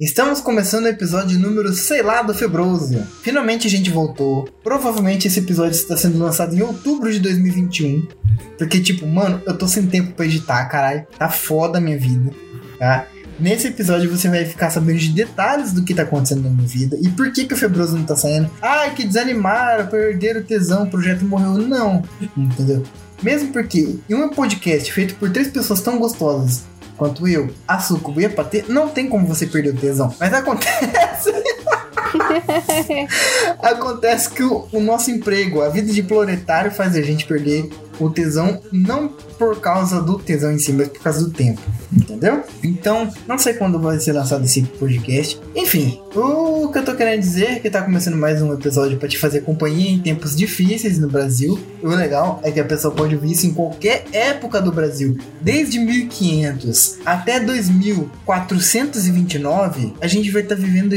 Estamos começando o episódio número, sei lá, do Febroso. Finalmente a gente voltou. Provavelmente esse episódio está sendo lançado em outubro de 2021. Porque, tipo, mano, eu tô sem tempo pra editar, caralho. Tá foda a minha vida, tá? Nesse episódio você vai ficar sabendo de detalhes do que tá acontecendo na minha vida e por que, que o Febroso não tá saindo. Ai, que desanimaram, perderam o tesão, o projeto morreu. Não, entendeu? Mesmo porque em um podcast feito por três pessoas tão gostosas quanto eu, a Sucubo e a Patê, não tem como você perder o tesão. Mas acontece. acontece que o, o, nosso emprego, a vida de proletário, faz a gente perder o tesão, não por causa do tesão em si, mas por causa do tempo. Entendeu? Então, não sei quando vai ser lançado esse podcast. Enfim, o que eu tô querendo dizer é que tá começando mais um episódio para te fazer companhia em tempos difíceis no Brasil. O legal é que a pessoa pode ouvir isso em qualquer época do Brasil. Desde 1500 até 2429, a gente vai estar tá vivendo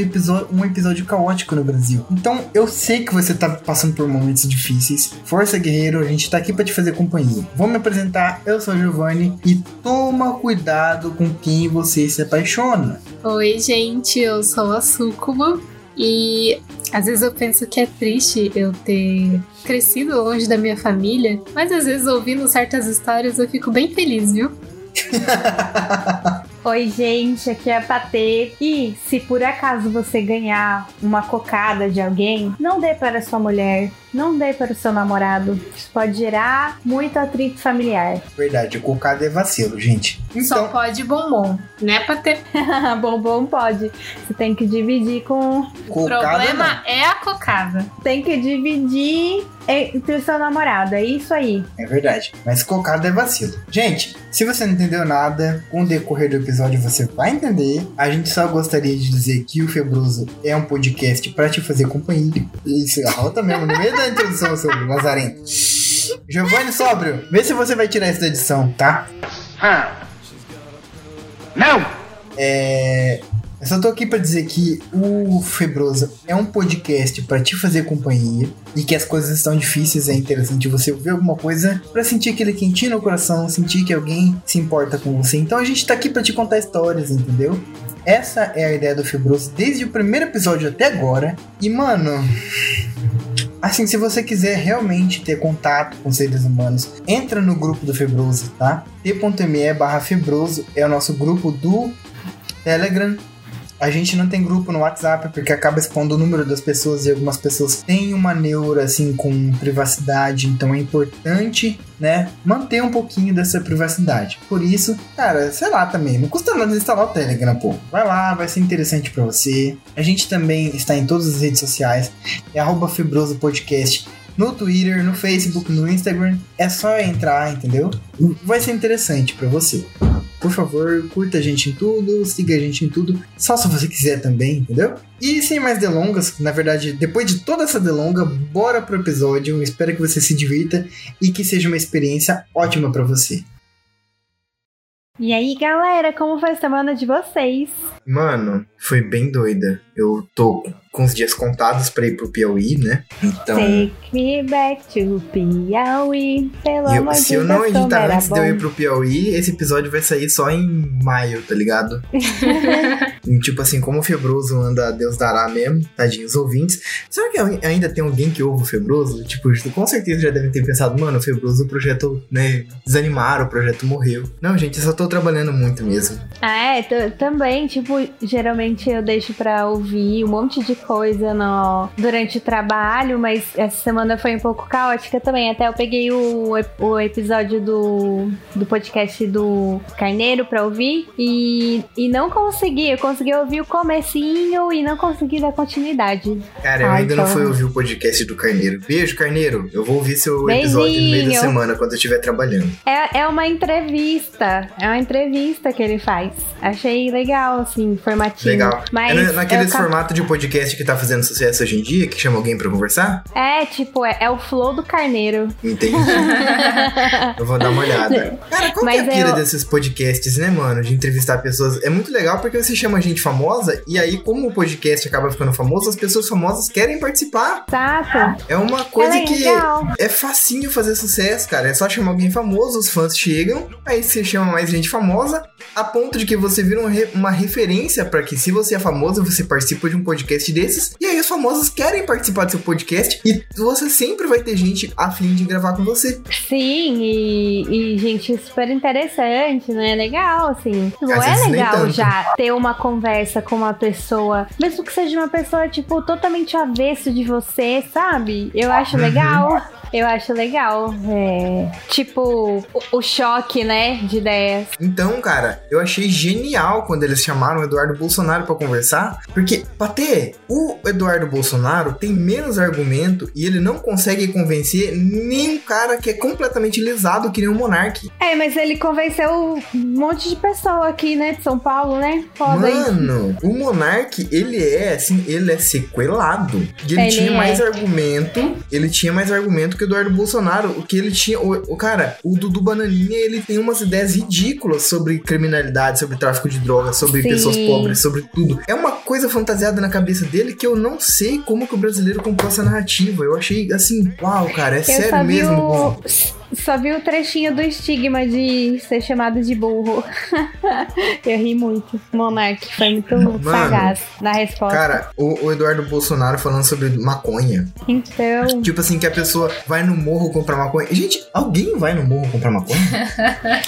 um episódio, caótico no Brasil. Então, eu sei que você tá passando por momentos difíceis. Força, guerreiro, a gente tá aqui para te fazer companhia. Vou me apresentar, eu sou a Giovanni e toma cuidado com quem você se apaixona. Oi, gente, eu sou a Sucuba e às vezes eu penso que é triste eu ter crescido longe da minha família, mas às vezes ouvindo certas histórias eu fico bem feliz, viu? Oi, gente, aqui é a Patê. E se por acaso você ganhar uma cocada de alguém, não dê para sua mulher, não dê para o seu namorado. Isso pode gerar muito atrito familiar. Verdade, cocada é vacilo, gente. Então... Só pode bombom, né, Patê? bombom pode. Você tem que dividir com. O problema não. é a cocada. Tem que dividir entre o seu namorado, é isso aí. É verdade. Mas cocada é vacilo. Gente, se você não entendeu nada, com o decorrer do episódio você vai entender. A gente só gostaria de dizer que o Febroso é um podcast para te fazer companhia. Isso, a rota mesmo, no meio da introdução, seu Lazarento. Giovanni Sóbrio, vê se você vai tirar essa edição, tá? Não! É. Eu só tô aqui para dizer que o Febrosa é um podcast para te fazer companhia e que as coisas estão difíceis, é interessante você ouvir alguma coisa para sentir aquele quentinho no coração, sentir que alguém se importa com você. Então a gente tá aqui para te contar histórias, entendeu? Essa é a ideia do Febroso desde o primeiro episódio até agora. E mano, Assim, se você quiser realmente ter contato com seres humanos, entra no grupo do Febroso, tá? t.me barra Febroso é o nosso grupo do Telegram. A gente não tem grupo no WhatsApp porque acaba expondo o número das pessoas e algumas pessoas têm uma neura assim com privacidade, então é importante, né, manter um pouquinho dessa privacidade. Por isso, cara, sei lá também, não custa nada instalar o Telegram, pô. Vai lá, vai ser interessante para você. A gente também está em todas as redes sociais, é arroba Fibroso Podcast no Twitter, no Facebook, no Instagram. É só entrar, entendeu? Vai ser interessante para você. Por favor, curta a gente em tudo, siga a gente em tudo, só se você quiser também, entendeu? E sem mais delongas, na verdade, depois de toda essa delonga, bora pro episódio. Espero que você se divirta e que seja uma experiência ótima para você. E aí, galera, como foi a semana de vocês? Mano, foi bem doida. Eu tô com os dias contados pra ir pro Piauí, né? Então. Take me back to Piauí. Pelo eu, amor se eu não editar antes bom. de eu ir pro Piauí, esse episódio vai sair só em maio, tá ligado? e, tipo assim, como o Febroso anda, Deus dará mesmo, tadinhos ouvintes. Será que ainda tem alguém que ouve o Febroso? Tipo, com certeza já devem ter pensado, mano, o Febroso, o projeto, né? Desanimaram, o projeto morreu. Não, gente, eu só tô trabalhando muito mesmo. Ah, é, também, tipo, geralmente eu deixo pra ouvir um monte de coisa no, durante o trabalho, mas essa semana foi um pouco caótica também. Até eu peguei o, o episódio do, do podcast do Carneiro pra ouvir e, e não consegui. Eu consegui ouvir o comecinho e não consegui dar continuidade. Cara, eu Ai, ainda então... não fui ouvir o podcast do Carneiro. Beijo, Carneiro. Eu vou ouvir seu Beijinho. episódio no meio da semana, quando eu estiver trabalhando. É, é uma entrevista. É uma entrevista que ele faz. Achei legal, assim, informativo. Legal. Mas é naqueles formato de podcast podcast que tá fazendo sucesso hoje em dia, que chama alguém pra conversar? É, tipo, é, é o flow do carneiro. Entendi. eu vou dar uma olhada. Cara, qual Mas que é a pira eu- desses podcasts, né, mano? De entrevistar pessoas. É muito legal porque você chama gente famosa e aí, como o podcast acaba ficando famoso, as pessoas famosas querem participar. Exato. É uma coisa é que é facinho fazer sucesso, cara. É só chamar alguém famoso, os fãs chegam, aí você chama mais gente famosa, a ponto de que você vira uma, re- uma referência pra que se você é famoso, você participa de um podcast desses, e aí os famosos querem participar do seu podcast, e você sempre vai ter gente afim de gravar com você. Sim, e, e gente super interessante, né? Legal, assim. Não Às é legal já ter uma conversa com uma pessoa, mesmo que seja uma pessoa, tipo, totalmente avesso de você, sabe? Eu acho Uhum. legal. Eu acho legal. É, tipo, o, o choque, né? De ideias. Então, cara, eu achei genial quando eles chamaram o Eduardo Bolsonaro pra conversar, porque, Patê, o Eduardo Bolsonaro tem menos argumento e ele não consegue convencer nem um cara que é completamente lisado que nem um monarque. É, mas ele convenceu um monte de pessoa aqui, né? De São Paulo, né? Foda. Mano, o Monark, ele é assim, ele é sequelado. E ele, Ele tinha é. mais argumento, ele tinha mais argumento que o Eduardo Bolsonaro. O que ele tinha, o, o cara, o Dudu Bananinha, ele tem umas ideias ridículas sobre criminalidade, sobre tráfico de drogas, sobre Sim. pessoas pobres, sobre tudo. É uma coisa fantasiada na cabeça dele que eu não sei como que o brasileiro comprou essa narrativa. Eu achei assim, uau, cara, é Eu sério mesmo. o. Só vi o trechinho do estigma de ser chamado de burro. Eu ri muito. Monark foi muito Mano. sagaz na resposta. Cara, o, o Eduardo Bolsonaro falando sobre maconha. Então, Tipo assim, que a pessoa vai no morro comprar maconha. Gente, alguém vai no morro comprar maconha?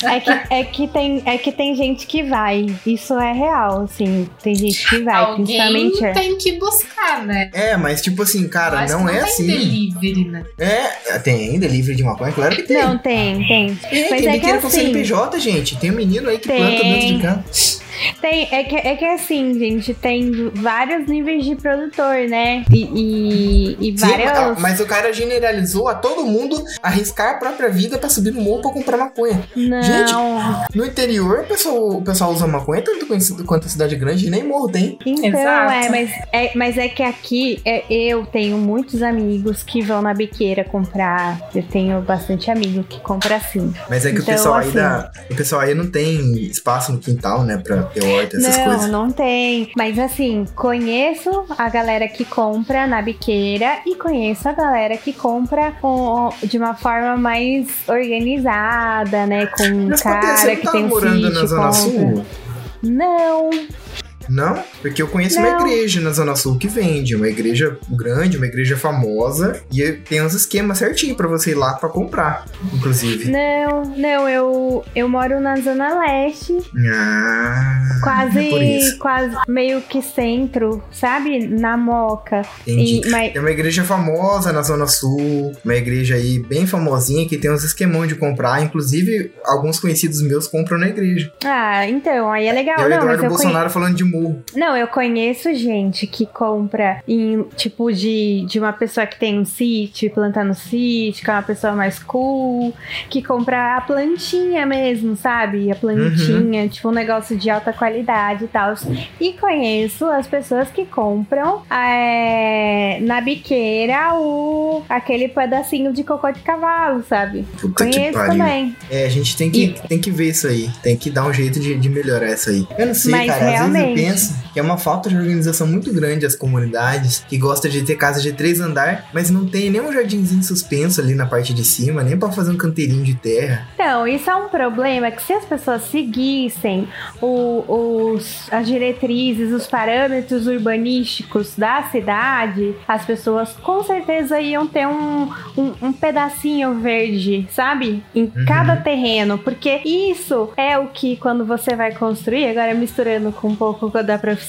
é que, é, que tem, é que tem gente que vai. Isso é real, assim. Tem gente que vai, Alguém principalmente. é. tem que buscar, né? É, mas tipo assim, cara, não que é tem assim. delivery, né? É, tem delivery de maconha? Claro que tem. Não, tem, tem. É, mas tem é que com assim- CNPJ, gente. Tem um menino aí que Tem. planta dentro de casa. Tem, é que, é que assim, gente, tem vários níveis de produtor, né? E, e, e Sim, várias. ah, mas o cara generalizou a todo mundo arriscar a própria vida pra subir no morro pra comprar maconha. Não. Gente, No interior, o pessoal, o pessoal usa maconha tanto conhecido quanto a cidade grande e nem morro tem. Então, Exato. é mas, é, mas é que aqui é, eu tenho muitos amigos que vão na biqueira comprar. Eu tenho bastante amigo que compra assim. Mas é que o Então, pessoal aí assim- da, o pessoal aí não tem espaço no quintal, né, pra essas não, coisas. não tem. Mas assim, conheço a galera que compra na biqueira e conheço a galera que compra com- de uma forma mais organizada, né? Com um Mas cara não que tá tem um morando sítio, na Zona compra. Sul? Não, Não, porque eu conheço uma Não. igreja na Zona Sul que vende, uma igreja grande, uma igreja famosa, e tem uns esquemas certinho pra você ir lá pra comprar, inclusive. não, não, eu, eu moro na Zona Leste. Ah, é Quase, isso. quase meio que centro, sabe? Na Moca. Entendi. E, mas, Tem uma igreja famosa na Zona Sul, uma igreja aí bem famosinha que tem uns esquemão de comprar, inclusive alguns conhecidos meus compram na igreja. ah, então, aí é legal. e é o não, Eduardo eu Bolsonaro falando de. Não, eu conheço gente que compra em, tipo, de, de uma pessoa que tem um sítio, plantando sítio, que é uma pessoa mais cool, que compra a plantinha mesmo, sabe? A plantinha, Uhum. tipo, um negócio de alta qualidade e tal. E conheço as pessoas que compram é, na biqueira o, aquele pedacinho de cocô de cavalo, sabe? Puta Conheço também. É, a gente tem que, tem que ver isso aí. Tem que dar um jeito de, de melhorar isso aí. Eu não sei, Mas cara. Às vezes eu realmente. Penso que é uma falta de organização muito grande as comunidades que gosta de ter casa de três andar, mas não tem nem um jardinzinho suspenso ali na parte de cima, nem pra fazer um canteirinho de terra. Então, isso é um problema que se as pessoas seguissem o- os, as diretrizes, os parâmetros urbanísticos da cidade, as pessoas com certeza iam ter um, um, um pedacinho verde, sabe? Em Uhum. cada terreno, porque isso é o que quando você vai construir, agora misturando com um pouco da profissão,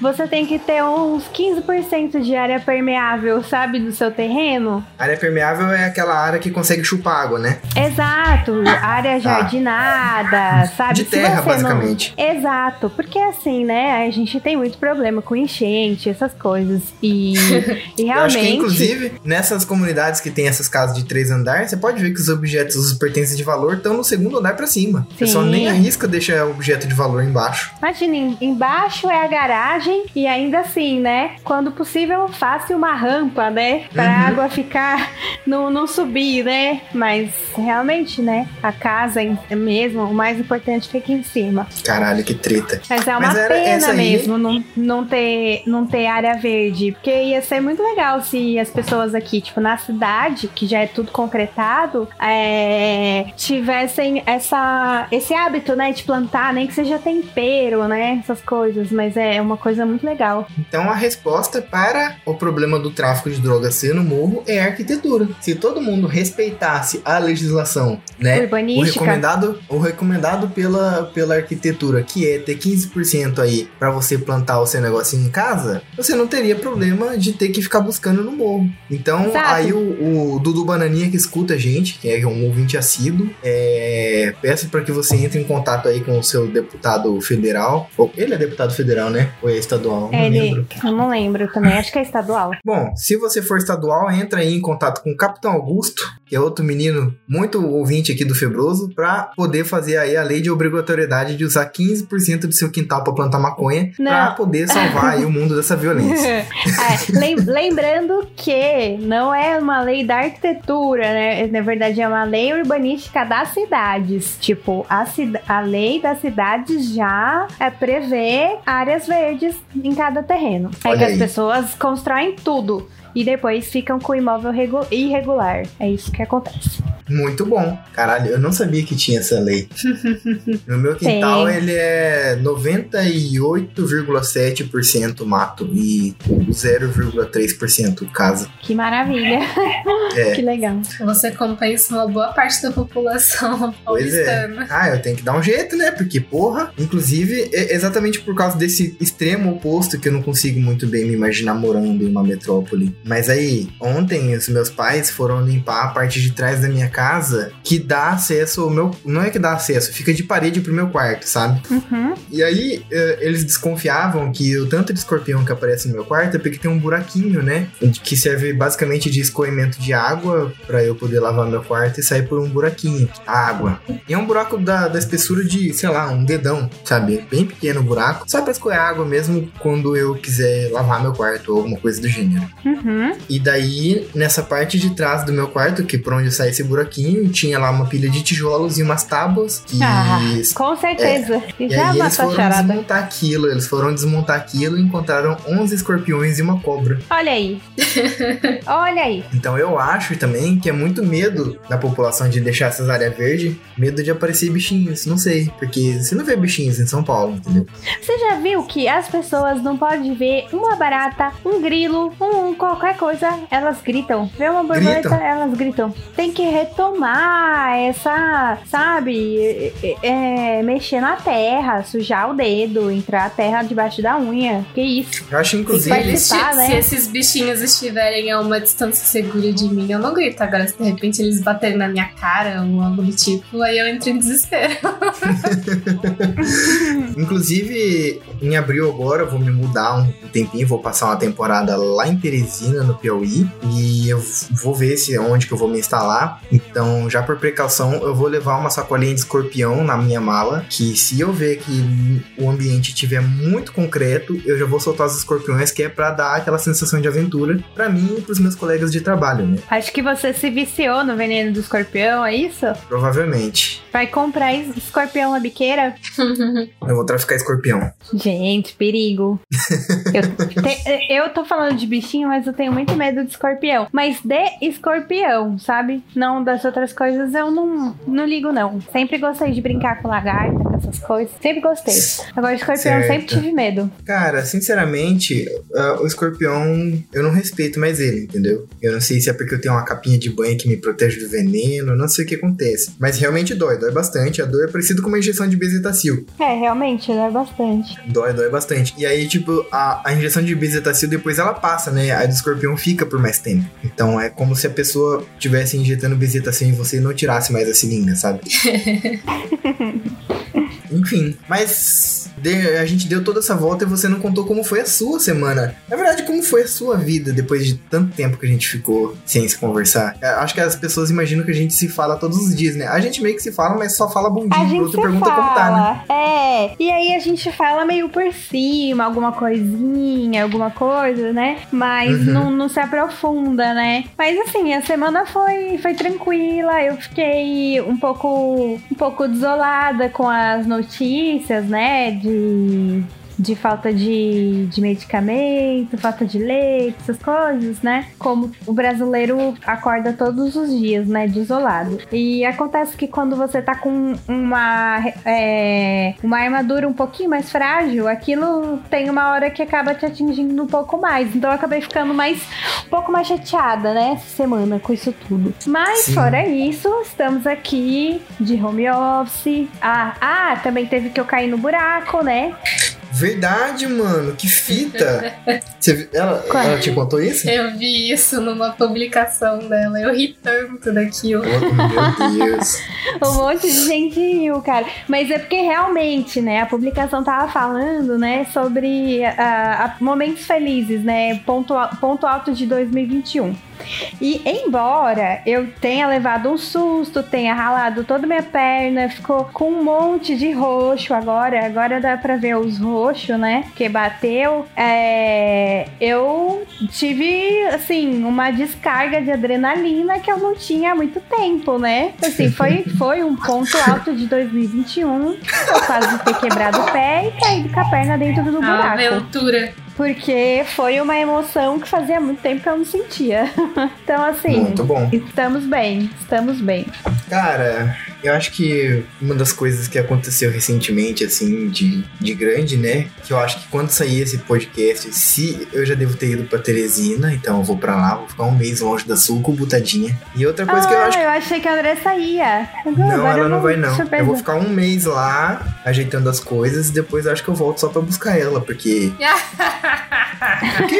você tem que ter uns 15% de área permeável, sabe, no seu terreno. área permeável é aquela área que consegue chupar água, né? Exato, área jardinada, sabe? De terra, você não- basicamente. Exato, porque assim, né? A gente tem muito problema com enchente, essas coisas. E, e Eu acho que, realmente. inclusive, nessas comunidades que tem essas casas de três andares, você pode ver que os objetos, os pertences de valor, estão no segundo andar pra cima. O pessoal Sim. nem arrisca deixar objeto de valor embaixo. Imagina, em- embaixo é a garagem e ainda assim, né? Quando possível, faça uma rampa, né? Pra Uhum. a água ficar, não, não subir, né? Mas realmente, né? A casa em- mesmo, o mais importante fica em cima. Caralho, que treta. Mas é uma Mas pena aí- mesmo não, não, ter, não ter área verde. Porque ia ser muito legal se as pessoas aqui, tipo, na cidade, que já é tudo concretado, é, tivessem essa, esse hábito, né, de plantar, nem que seja tempero, né? Essas coisas. Mas é uma coisa muito legal. Então a resposta para o problema do tráfico de drogas ser no morro é a arquitetura. Se todo mundo respeitasse a legislação, né? O Urbanística. recomendado, o recomendado pela, pela arquitetura, que é ter 15% aí pra você plantar o seu negocinho em casa, você não teria problema de ter que ficar buscando no morro. Então, Exato. aí o, o Dudu Bananinha que escuta a gente, que é um ouvinte assíduo, é, peço para que você entre em contato aí com o seu deputado federal. Ele é deputado federal, né? Ou é estadual? Não É, lembro. ele, eu não lembro também, acho que é estadual. Bom, se você for estadual, entra aí em contato com o Capitão Augusto, que é outro menino muito ouvinte aqui do Febroso, pra poder fazer aí a lei de obrigatoriedade de usar 15% do seu quintal pra plantar maconha, Não. poder salvar aí o mundo dessa violência. É, lem- lembrando que não é uma lei da arquitetura, né? Na verdade, é uma lei urbanística das cidades. Tipo, a, cida- a lei das cidades já é, prevê áreas verdes em cada terreno. É que aí. as pessoas constroem tudo. E depois ficam com o imóvel regu- irregular. É isso que acontece. Muito bom. Caralho, eu não sabia que tinha essa lei. No meu quintal, Tem. ele é 98,7% mato e 0,3% casa. Que maravilha. É. que legal. Você compensa uma boa parte da população Pois é. paulistana. Ah, eu tenho que dar um jeito, né? Porque, porra, inclusive, é exatamente por causa desse extremo oposto que eu não consigo muito bem me imaginar morando em uma metrópole. Mas aí, ontem, os meus pais foram limpar a parte de trás da minha casa que dá acesso ao meu. Não é que dá acesso, fica de parede pro meu quarto, sabe? Uhum. E aí, eh, eles desconfiavam que o tanto de escorpião que aparece no meu quarto é porque tem um buraquinho, né? Que serve basicamente de escoamento de água pra eu poder lavar meu quarto e sair por um buraquinho. A água. E é um buraco da, da espessura de, sei lá, um dedão, sabe? Bem pequeno buraco. Só pra escoar água mesmo quando eu quiser lavar meu quarto ou alguma coisa do gênero. Uhum. E daí, nessa parte de trás do meu quarto, que por onde sai esse buraquinho, tinha lá uma pilha de tijolos e umas tábuas que. Ah, com certeza. E Já é eles foram charada. desmontar aquilo, eles foram desmontar aquilo e encontraram 11 escorpiões e uma cobra. Olha aí. Olha aí. Então eu acho também que é muito medo da população de deixar essas áreas verdes, medo de aparecer bichinhos, não sei, porque você não vê bichinhos em São Paulo, entendeu? Você já viu que as pessoas não podem ver uma barata, um grilo, um qualquer coisa, elas gritam. Vê uma borboleta, elas gritam. Tem que retomar essa, sabe, é, é, mexer na terra, sujar o dedo, entrar a terra debaixo da unha. Que isso? Eu acho inclusive. Eles- participar, se né? esses bichinhos estiverem a uma distância segura de mim, eu não grito. Agora, se de repente eles baterem na minha cara ou algo do tipo, aí eu entro em desespero. Inclusive, em abril agora, eu vou me mudar um tempinho, vou passar uma temporada lá em Teresina, no Piauí, e eu vou ver se onde que eu vou me instalar. Então, já por precaução, eu vou levar uma sacolinha de escorpião na minha mala, que se eu ver que o ambiente estiver muito concreto, eu já vou soltar os escorpiões, que é pra dar aquela sensação de aventura pra mim e pros meus colegas de trabalho, né? Acho que você se viciou no veneno do escorpião, é isso? Provavelmente. Vai comprar es- escorpião na biqueira? Eu vou traficar escorpião. Gente, perigo. eu, te- eu tô falando de bichinho, mas eu tenho muito medo de escorpião. Mas de escorpião, sabe? Não das outras coisas eu não, não ligo, não. Sempre gostei de brincar com lagarta, com essas coisas. Sempre gostei. Agora, escorpião eu Certo. sempre tive medo. Cara, sinceramente, ah, o escorpião, eu não respeito mais ele, entendeu? Eu não sei se é porque eu tenho uma capinha de banho que me protege do veneno, não sei o que acontece. Mas realmente dói, dói bastante. A dor é parecida com uma injeção de bezetacil. É, realmente, dói bastante. Dói, dói bastante. E aí, tipo, a, a injeção de bezetacil depois ela passa, né? A do escorpião fica por mais tempo. Então é como se a pessoa tivesse injetando bezetacil em você e não tirasse mais a seringa, sabe? Enfim, mas de- a gente deu toda essa volta e você não contou como foi a sua semana. Na verdade, como foi a sua vida depois de tanto tempo que a gente ficou sem se conversar? Eu Acho que as pessoas imaginam que a gente se fala todos os dias, né? A gente meio que se fala, mas só fala bom dia pro outro pergunta como tá, né? fala. É. E aí a gente fala meio por cima, alguma coisinha, alguma coisa, né? Mas Uhum. não, não se aprofunda, né? Mas assim, a semana foi, foi tranquila. Eu fiquei um pouco, um pouco desolada com as notícias, né? De. De falta de, de medicamento, falta de leite, essas coisas, né? Como o brasileiro acorda todos os dias, né? Desolado. E acontece que quando você tá com uma, é, uma armadura um pouquinho mais frágil, aquilo tem uma hora que acaba te atingindo um pouco mais. Então eu acabei ficando mais um pouco mais chateada, né? Essa semana com isso tudo. Mas Sim. fora isso, estamos aqui de home office. Ah, ah, também teve que eu cair no buraco, né? Verdade, mano, que fita! Você, ela, ela te contou isso? Eu vi isso numa publicação dela. Eu ri tanto daquilo. Oh, meu Deus. Um monte de gente riu, cara. Mas é porque realmente, né, a publicação tava falando, né, sobre ah, ah, momentos felizes, né, ponto, ponto alto de 2021. E embora eu tenha levado um susto, tenha ralado toda minha perna, ficou com um monte de roxo agora, agora dá pra ver os roxos, né? Que bateu. É, eu tive, assim, uma descarga de adrenalina que eu não tinha há muito tempo, né? Assim, foi, foi um ponto alto de 2021. Eu quase ter quebrado o pé e caído com a perna dentro do A buraco. aventura. Porque foi uma emoção que fazia muito tempo que eu não sentia. Então, assim, Muito bom. estamos bem, estamos bem. Cara, eu acho que uma das coisas que aconteceu recentemente, assim, de, de grande, né? Que eu acho que quando sair esse podcast, se eu já devo ter ido pra Teresina, então eu vou pra lá, vou ficar um mês longe da Sucubo, tadinha. E outra coisa ah, que eu acho eu achei que a André saía. Não, Agora ela não vai não. surpresa. Eu vou ficar um mês lá, ajeitando as coisas, e depois eu acho que eu volto só pra buscar ela, porque... Por quê?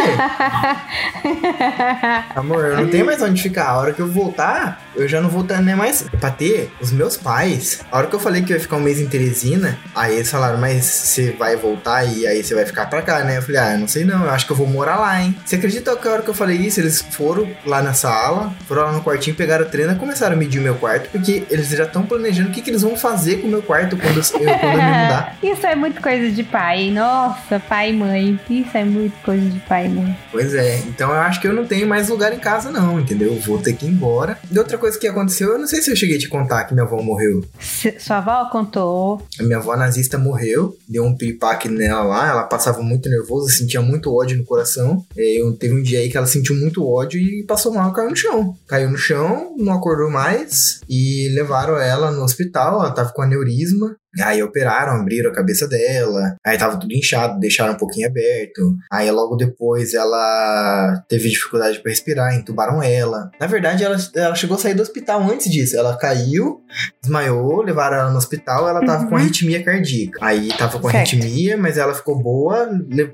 Amor, eu não tenho mais onde ficar. A hora que eu voltar, eu já não vou estar nem mais. Pra ter os meus pais. A hora que eu falei que eu ia ficar um mês em Teresina, aí eles falaram, mas você vai voltar e aí você vai ficar pra cá, né? Eu falei, ah, eu não sei não, eu acho que eu vou morar lá, hein? Você acredita que a hora que eu falei isso, eles foram lá na sala, foram lá no quartinho, pegaram a trena e começaram a medir o meu quarto, porque eles já estão planejando o que, que eles vão fazer com o meu quarto quando eu, quando eu me mudar. Isso é muito coisa de pai. Nossa, pai e mãe. Isso é muito coisa de pai e mãe. Pois é, então eu acho que eu não tenho mais lugar em casa, não, entendeu? Eu vou ter que ir embora. E outra coisa que aconteceu, eu não sei se eu cheguei a te contar que minha avó morreu. S- Sua avó contou. A minha avó nazista morreu, deu um piripaque nela lá, ela passava muito nervosa, sentia muito ódio no coração. É, eu, teve um dia aí que ela sentiu muito ódio e passou mal, caiu no chão. Caiu no chão, não acordou mais e levaram ela no hospital, ela tava com aneurisma. Aí operaram, abriram a cabeça dela, aí tava tudo inchado, deixaram um pouquinho aberto. Aí logo depois ela teve dificuldade para respirar, entubaram ela. Na verdade, ela, ela chegou a sair do hospital antes disso. Ela caiu, desmaiou, levaram ela no hospital, ela tava Uhum. com arritmia cardíaca. Aí tava com Certo. arritmia, mas ela ficou boa,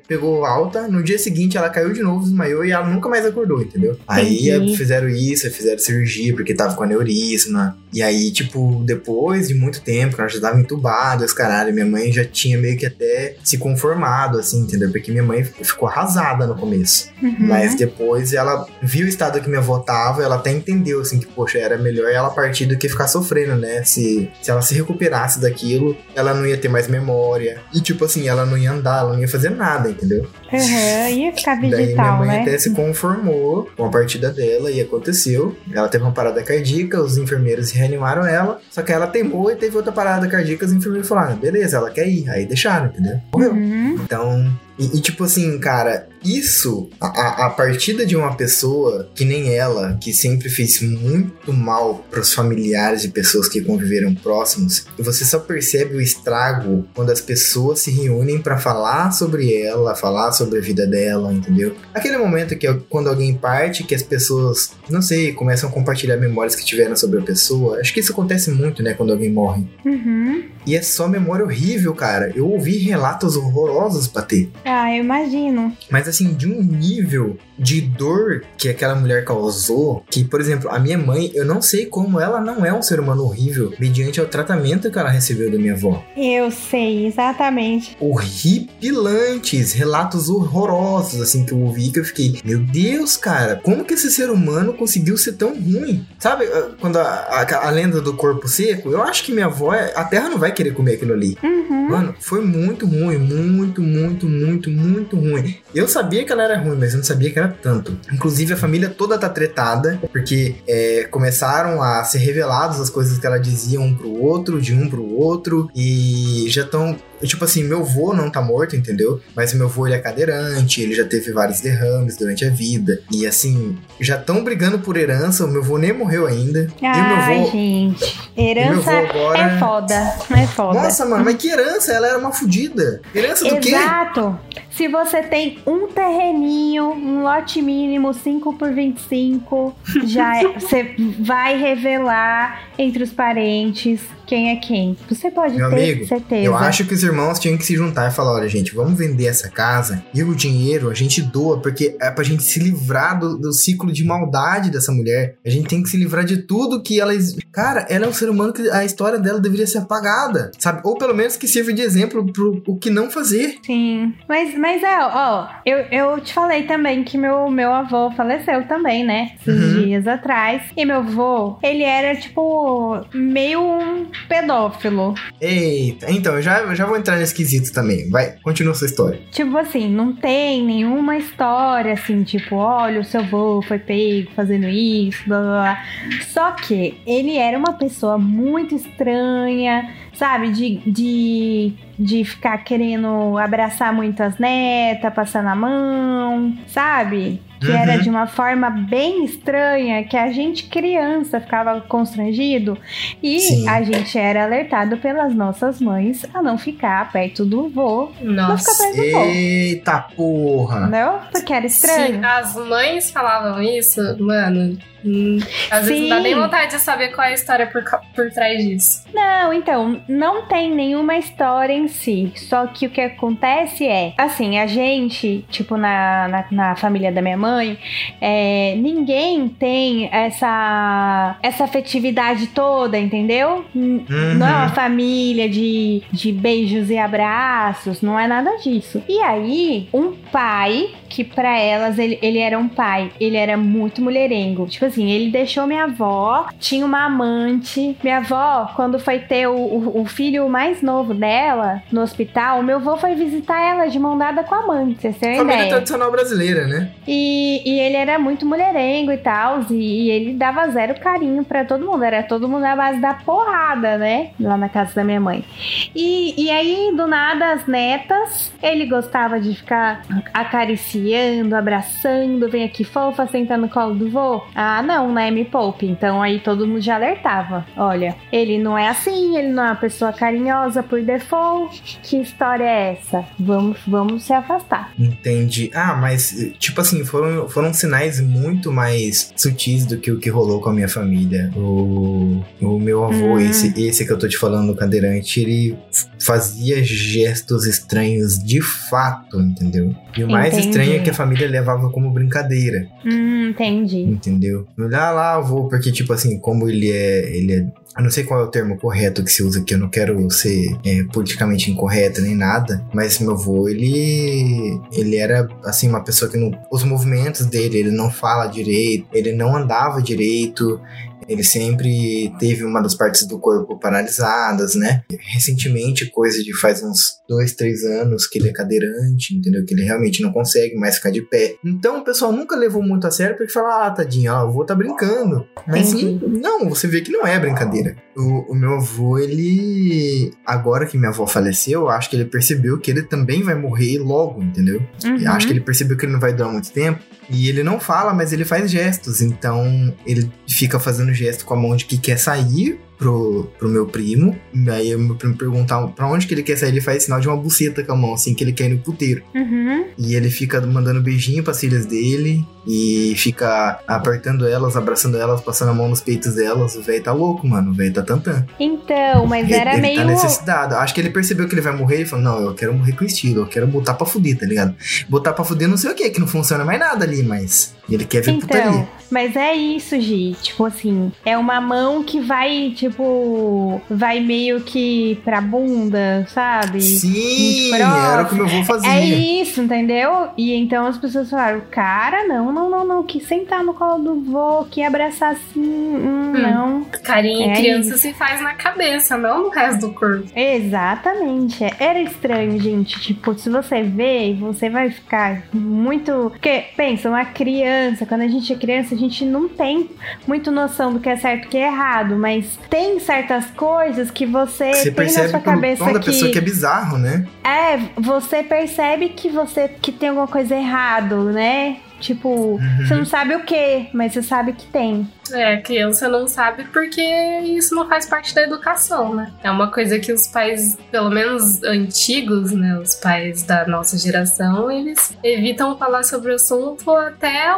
pegou alta. No dia seguinte ela caiu de novo, desmaiou e ela nunca mais acordou, entendeu? Aí Entendi. fizeram isso, fizeram cirurgia porque tava com aneurisma. E aí, tipo, depois de muito tempo, que ela já tava entubada, os caralho, minha mãe já tinha meio que até se conformado, assim, entendeu? Porque minha mãe ficou arrasada no começo. Uhum. Mas depois ela viu o estado que minha avó tava, ela até entendeu, assim, que, poxa, era melhor ela partir do que ficar sofrendo, né? Se, se ela se recuperasse daquilo, ela não ia ter mais memória. E, tipo assim, ela não ia andar, ela não ia fazer nada, entendeu? Uhum. Ia ficar Daí minha mãe né? até se conformou com a partida dela e aconteceu. Ela teve uma parada cardíaca, os enfermeiros reanimaram ela, só que ela teimou e teve outra parada cardíaca, os enfermeiros falaram, "Ah, beleza, ela quer ir. Aí deixaram, entendeu? Morreu. Uhum. Então, e, e, tipo assim, cara, isso, a, a- partida de uma pessoa que nem ela, que sempre fez muito mal pros familiares e pessoas que conviveram próximos, e você só percebe o estrago quando as pessoas se reúnem pra falar sobre ela, falar sobre a vida dela, entendeu? Aquele momento que é quando alguém parte, que as pessoas, não sei, começam a compartilhar memórias que tiveram sobre a pessoa. Acho que isso acontece muito, né, quando alguém morre. Uhum. E é só memória horrível, cara. Eu ouvi relatos horrorosos pra ter. Ah, eu imagino. Mas assim, de um nível de dor que aquela mulher causou, que, por exemplo, a minha mãe, eu não sei como ela não é um ser humano horrível, mediante ao tratamento que ela recebeu da minha avó. Eu sei, exatamente. Horripilantes, relatos horrorosos, assim, que eu ouvi, que eu fiquei, meu Deus, cara, como que esse ser humano conseguiu ser tão ruim? Sabe, ah, quando a, a, a lenda do corpo seco, eu acho que minha avó, a terra não vai querer comer aquilo ali. Uhum. Mano, foi muito ruim, muito, muito, muito, muito ruim. Eu sabia que ela era ruim, mas eu não sabia que era tanto. Inclusive, a família toda tá tretada, porque é, começaram a ser reveladas as coisas que ela dizia um pro outro, de um pro outro, e já estão Tipo assim, meu avô não tá morto, entendeu? Mas meu avô ele é cadeirante, ele já teve vários derrames durante a vida. E assim, já estão brigando por herança, o meu avô nem morreu ainda. Ai, e o meu avô. gente. Herança agora- é foda. É foda. Nossa, mano, mas que herança? Ela era uma fudida. Herança do quê? Exato. Se você tem um terreninho, um lote mínimo 5 por 25, já é- você vai revelar entre os parentes quem é quem. Você pode Meu ter amigo, certeza. Eu acho que os irmãos tinham que se juntar e falar: olha, gente, vamos vender essa casa e o dinheiro a gente doa, porque é pra gente se livrar do, do ciclo de maldade dessa mulher. A gente tem que se livrar de tudo que ela. Cara, ela é um ser humano que a história dela deveria ser apagada, sabe? Ou pelo menos que sirva de exemplo pro o que não fazer. Sim, mas, mas é, ó, eu, eu te falei também que meu, meu avô faleceu também, né? Esses Uhum. dias atrás. E meu avô, ele era, tipo, meio um pedófilo. Eita, então, eu já, eu já vou entrar nesse quesito também. Vai, continua sua história. Tipo assim, não tem nenhuma história assim, tipo, olha, o seu avô foi pego fazendo isso, blá blá blá. Só que ele era uma pessoa muito estranha, sabe? De, de, de ficar querendo abraçar muito as netas, passando a mão, sabe? Que Uhum. era de uma forma bem estranha, que a gente, criança, ficava constrangido. E Sim. a gente era alertado pelas nossas mães a não ficar perto do vô não ficar Nossa. perto do vô. Eita porra! Não? Porque era Se estranho. as mães falavam isso, mano, hum, às vezes não dá Sim. nem vontade de saber qual é a história por, por trás disso. Não, então, não tem nenhuma história em si. Só que o que acontece é, assim, a gente, tipo, na, na, na família da minha mãe, é, ninguém tem essa, essa afetividade toda, entendeu? Uhum. Não é uma família de, de beijos e abraços, não é nada disso. E aí, um pai, que pra elas ele, ele era um pai, ele era muito mulherengo. Tipo assim, ele deixou minha avó, tinha uma amante. Minha avó, quando foi ter o, o, o filho mais novo dela no hospital, meu avô foi visitar ela de mão dada com a amante, vocês têm Família ideia? tradicional brasileira, né? E, e ele era muito mulherengo e tal, e, e ele dava zero carinho pra todo mundo. Era todo mundo à base da porrada, né? Lá na casa da minha mãe. E, e aí, do nada, as netas, ele gostava de ficar acariciando, abraçando, vem aqui fofa, senta no colo do vô. Ah, não, né? Me poupe. Então aí todo mundo já alertava. Olha, ele não é assim, ele não é uma pessoa carinhosa por default. Que história é essa? Vamos, vamos se afastar. Entendi. Ah, mas, tipo assim, foram, foram sinais muito mais sutis do que o que rolou com a minha família. O, o meu avô, Hum. esse, esse que eu tô te falando, o cadeirante, ele fazia gestos estranhos de fato, entendeu? E o mais Entendi. estranho é que a família levava como brincadeira, Hum, entendi. entendeu? Olha lá, avô, porque, tipo assim, como ele é. Ele é eu não sei qual é o termo correto que se usa aqui, eu não quero ser é, politicamente incorreto nem nada, mas meu avô, ele ele era assim uma pessoa que não, os movimentos dele, ele não fala direito, ele não andava direito, ele sempre teve uma das partes do corpo paralisadas, né? Recentemente, coisa de faz uns dois, três anos que ele é cadeirante, entendeu? Que ele realmente não consegue mais ficar de pé. Então o pessoal nunca levou muito a sério porque fala, ah, tadinho, ó, o avô tá brincando. Mas não, você vê que não é brincadeira. O, o meu avô, ele. Agora que minha avó faleceu, eu acho que ele percebeu que ele também vai morrer logo, entendeu? Uhum. Acho que ele percebeu que ele não vai durar muito tempo. E ele não fala, mas ele faz gestos. Então ele fica fazendo gesto com a mão de que quer sair pro, pro meu primo. Aí o meu primo perguntar pra onde que ele quer sair, ele faz sinal de uma buceta com a mão, assim, que ele quer ir no puteiro. Uhum. E ele fica mandando beijinho pras filhas dele e fica apertando elas, abraçando elas, passando a mão nos peitos delas. O velho tá louco, mano. O velho tá tantando. Então, mas Ele, era ele meio. tá necessitado. Acho que ele percebeu que ele vai morrer e falou: Não, eu quero morrer com estilo, eu quero botar pra fuder, tá ligado? Botar pra fuder não sei o que, que não funciona mais nada ali, mas ele quer ver putaria. Então, mas é isso, Gi. Tipo assim, é uma mão que vai, tipo, vai meio que pra bunda, sabe? Sim, era o que meu avô fazia. É isso, entendeu? E então as pessoas falaram, cara, não, não, não, não, que sentar no colo do vô, que abraçar assim, hum, não. Carinho É em criança isso. se faz na cabeça, não no resto do corpo. Exatamente. é. Era estranho, gente. Tipo, se você vê, você vai ficar muito. Porque, pensa, uma criança, quando a gente é criança, a gente não tem muito noção do que é certo e que é errado, mas tem certas coisas que você, Você tem na sua cabeça da que. pessoa que é bizarro, né? É, você percebe que você que tem alguma coisa errado, né? Tipo, Uhum. você não sabe o que, mas você sabe que tem. É, a criança não sabe porque isso não faz parte da educação, né? É uma coisa que os pais, pelo menos antigos, né? Os pais da nossa geração, eles evitam falar sobre o assunto até a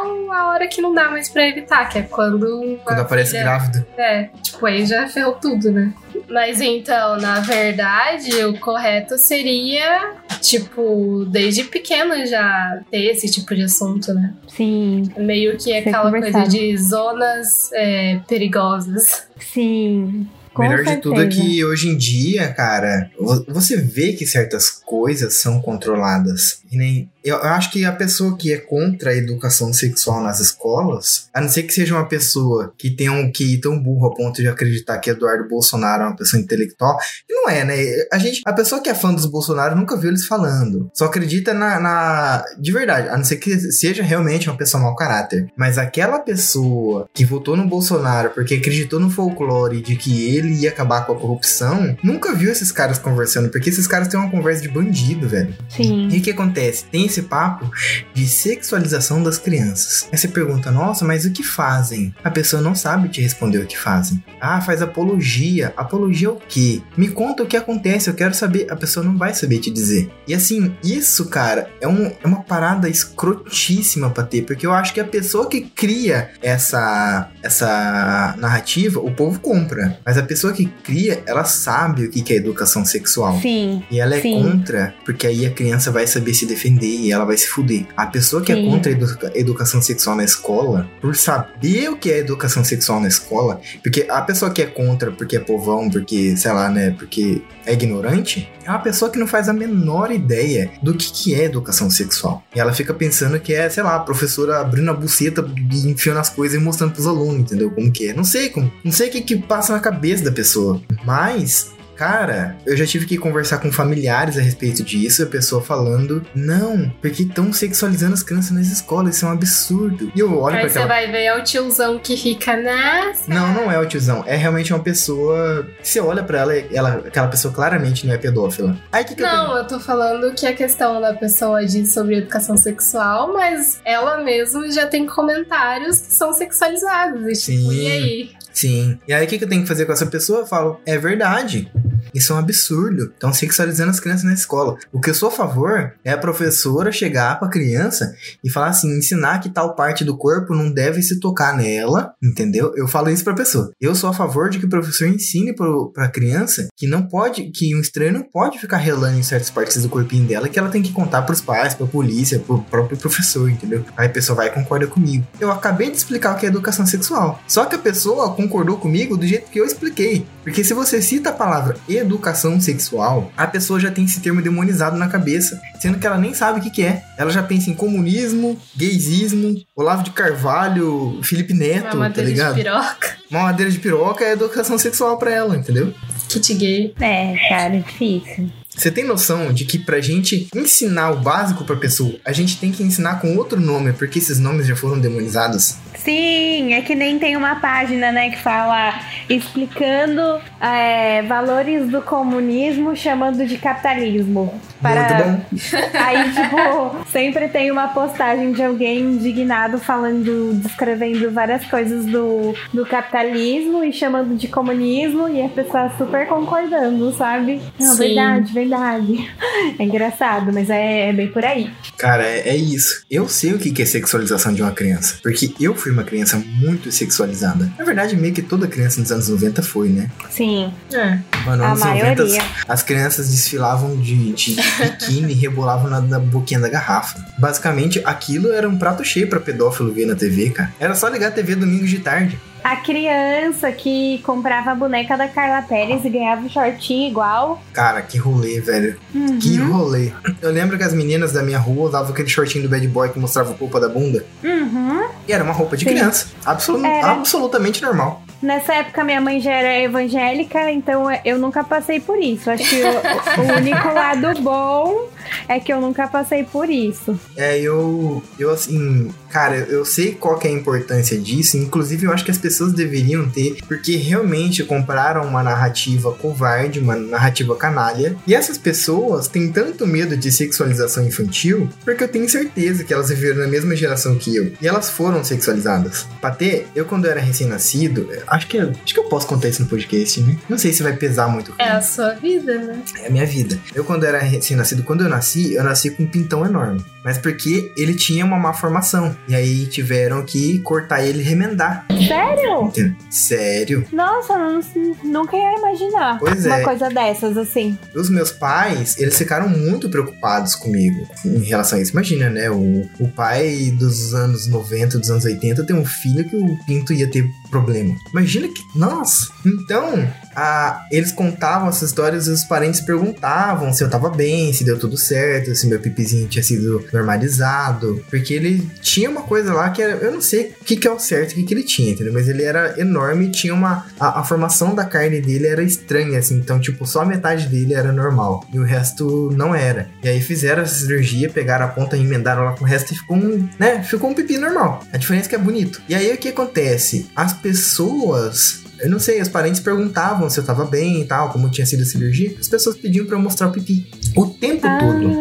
hora que não dá mais pra evitar, que é quando. Quando a aparece filha- grávida. É, tipo, aí já ferrou tudo, né? Mas então, na verdade, o correto seria, tipo, desde pequeno já ter esse tipo de assunto, né? Sim, Meio que Ser aquela coisa de zonas é, perigosas. sim. Com Melhor de certeza. tudo é que hoje em dia, cara, vo- você vê que certas coisas são controladas. E nem, eu acho que a pessoa que é contra a educação sexual nas escolas, a não ser que seja uma pessoa que tenha um QI tão burro a ponto de acreditar que Eduardo Bolsonaro é uma pessoa intelectual, não é, né? A gente, a pessoa que é fã dos Bolsonaro nunca viu eles falando. Só acredita na, na- de verdade, a não ser que seja realmente uma pessoa mau caráter. Mas aquela pessoa que votou no Bolsonaro porque acreditou no folclore de que ele ia acabar com a corrupção, nunca viu esses caras conversando, porque esses caras têm uma conversa de bandido, velho. Sim. E o que acontece? Tem esse papo de sexualização das crianças. Aí você pergunta, nossa, mas o que fazem? A pessoa não sabe te responder o que fazem. Ah, faz apologia. Apologia o quê? Me conta o que acontece, eu quero saber. A pessoa não vai saber te dizer. E assim, isso, cara, é, um- é uma parada escrotíssima pra ter, porque eu acho que a pessoa que cria essa, essa narrativa, o povo compra. Mas a pessoa que cria, ela sabe o que é educação sexual. Sim. E ela é Sim. contra, porque aí a criança vai saber se defender e ela vai se fuder. A pessoa que é Sim. contra a educa- educação sexual na escola, por saber o que é educação sexual na escola, porque a pessoa que é contra porque é povão, porque, sei lá, né, porque é ignorante, é uma pessoa que não faz a menor ideia do que, que é educação sexual. E ela fica pensando que é, sei lá, a professora abrindo a buceta e enfiando as coisas e mostrando pros alunos, entendeu? Como que é. Não sei como. Não sei o que, que passa na cabeça da pessoa. Mas Cara, eu já tive que conversar com familiares a respeito disso, a pessoa falando, não, porque estão sexualizando as crianças nas escolas, isso é um absurdo. E eu olho pra Aí você aquela. vai ver é o tiozão que fica nessa. Não, não é o tiozão, é realmente uma pessoa. Você olha pra ela, ela aquela pessoa claramente não é pedófila. Aí que, que eu tenho? Não, eu tô falando que a questão da pessoa diz sobre educação sexual, mas ela mesma já tem comentários que são sexualizados. E tipo, Sim. e aí? Sim. E aí o que, que eu tenho que fazer com essa pessoa? Eu falo, é verdade. Isso é um absurdo. Estão sexualizando as crianças na escola. O que eu sou a favor é a professora chegar pra criança e falar assim, ensinar que tal parte do corpo não deve se tocar nela, entendeu? Eu falo isso pra pessoa. Eu sou a favor de que o professor ensine pro, pra criança que não pode, que um estranho não pode ficar relando em certas partes do corpinho dela, que ela tem que contar pros pais, pra polícia, pro próprio professor, entendeu? Aí a pessoa vai e concorda comigo. Eu acabei de explicar o que é educação sexual. Só que a pessoa concordou comigo do jeito que eu expliquei. Porque se você cita a palavra educação sexual, a pessoa já tem esse termo demonizado na cabeça, sendo que ela nem sabe o que, que é. Ela já pensa em comunismo, gaysismo, Olavo de Carvalho, Felipe Neto, Uma tá madeira de ligado? piroca, Uma madeira de piroca é educação sexual pra ela, entendeu? kit gay. É, cara, é difícil. Você tem noção de que pra gente ensinar o básico pra pessoa, a gente tem que ensinar com outro nome, porque esses nomes já foram demonizados? Sim, é que nem tem uma página, né, que fala explicando é, valores do comunismo chamando de capitalismo. Para... Muito bom. Aí, tipo, sempre tem uma postagem de alguém indignado falando, descrevendo várias coisas do, do capitalismo e chamando de comunismo e a pessoa super concordando, sabe? Não, Sim. verdade, verdade. É engraçado, mas é, é bem por aí. Cara, é, é isso. Eu sei o que que é sexualização de uma criança. Porque eu fui uma criança muito sexualizada. Na verdade, meio que toda criança nos anos 90 foi, né? Sim, É. Mano, A anos maioria. 90, as crianças desfilavam de, de biquíni e rebolavam na, na boquinha da garrafa. Basicamente, aquilo era um prato cheio pra pedófilo ver na TV, cara. Era só ligar a TV domingo de tarde. A criança que comprava a boneca da Carla Pérez e ganhava um shortinho igual. Cara, que rolê, velho. Que rolê. Eu lembro que as meninas da minha rua usavam aquele shortinho do bad boy que mostrava a polpa da bunda. Uhum. E era uma roupa de Sim. criança. Absolu Era. Absolutamente normal. Nessa época minha mãe já era evangélica, então eu nunca passei por isso. Acho que o, o único lado bom é que eu nunca passei por isso. É, eu, eu assim, cara, eu sei qual que é a importância disso, inclusive eu acho que as pessoas deveriam ter, porque realmente compraram uma narrativa covarde, uma narrativa canalha, e essas pessoas têm tanto medo de sexualização infantil, porque eu tenho certeza que elas viveram na mesma geração que eu, e elas foram sexualizadas. Patê, eu quando era recém-nascido, acho que, acho que eu posso contar isso no podcast, né? Não sei se vai pesar muito. É a sua vida, né? É a minha vida. Eu, quando era recém-nascido, quando eu nasci, eu nasci com um pintão enorme. Mas porque ele tinha uma má formação. E aí tiveram que cortar ele e remendar. Sério? Entendeu? Sério. Nossa, não, nunca ia imaginar Pois uma é. coisa dessas assim. Os meus pais, eles ficaram muito preocupados comigo em relação a isso. Imagina, né? O, o pai dos anos 90, dos anos 80, tem um filho que o pinto ia ter problema. Imagina que. Nossa! Então, a, eles contavam essas histórias e os parentes perguntavam se eu tava bem, se deu tudo certo, se meu pipizinho tinha sido normalizado. Porque ele tinha uma coisa lá que era, eu não sei o que, que é o certo, o que, que ele tinha, entendeu? Mas ele era enorme e tinha uma. A, a formação da carne dele era estranha, assim. Então, tipo, só a metade dele era normal. E o resto não era. E aí fizeram essa cirurgia, pegaram a ponta, emendaram lá com o resto e ficou um. né? Ficou um pipi normal. A diferença é que é bonito. E aí o que acontece? As pessoas eu não sei, os parentes perguntavam se eu tava bem e tal, como tinha sido a cirurgia. As pessoas pediam pra eu mostrar o pipi. O tempo todo.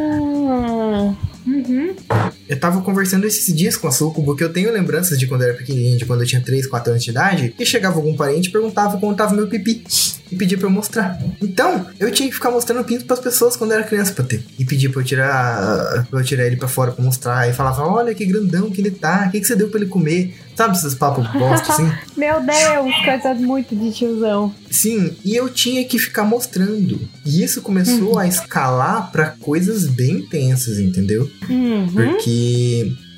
Ah, uhum. Eu tava conversando esses dias com a Sucubo, porque eu tenho lembranças de quando eu era pequenininho, de quando eu tinha 3, 4 anos de idade, e chegava algum parente e perguntava como tava meu pipi. E pedia pra eu mostrar. Então, eu tinha que ficar mostrando o pinto pras pessoas quando eu era criança pra ter. E pedia pra eu tirar, pra eu tirar ele pra fora pra mostrar. E falava, olha que grandão que ele tá, o que, que você deu pra ele comer? Sabe esses papos bosta assim? Meu Deus, coisa muito de tiozão. Sim, e eu tinha que ficar mostrando. E isso começou a escalar pra coisas bem intensas, entendeu? Uhum. Porque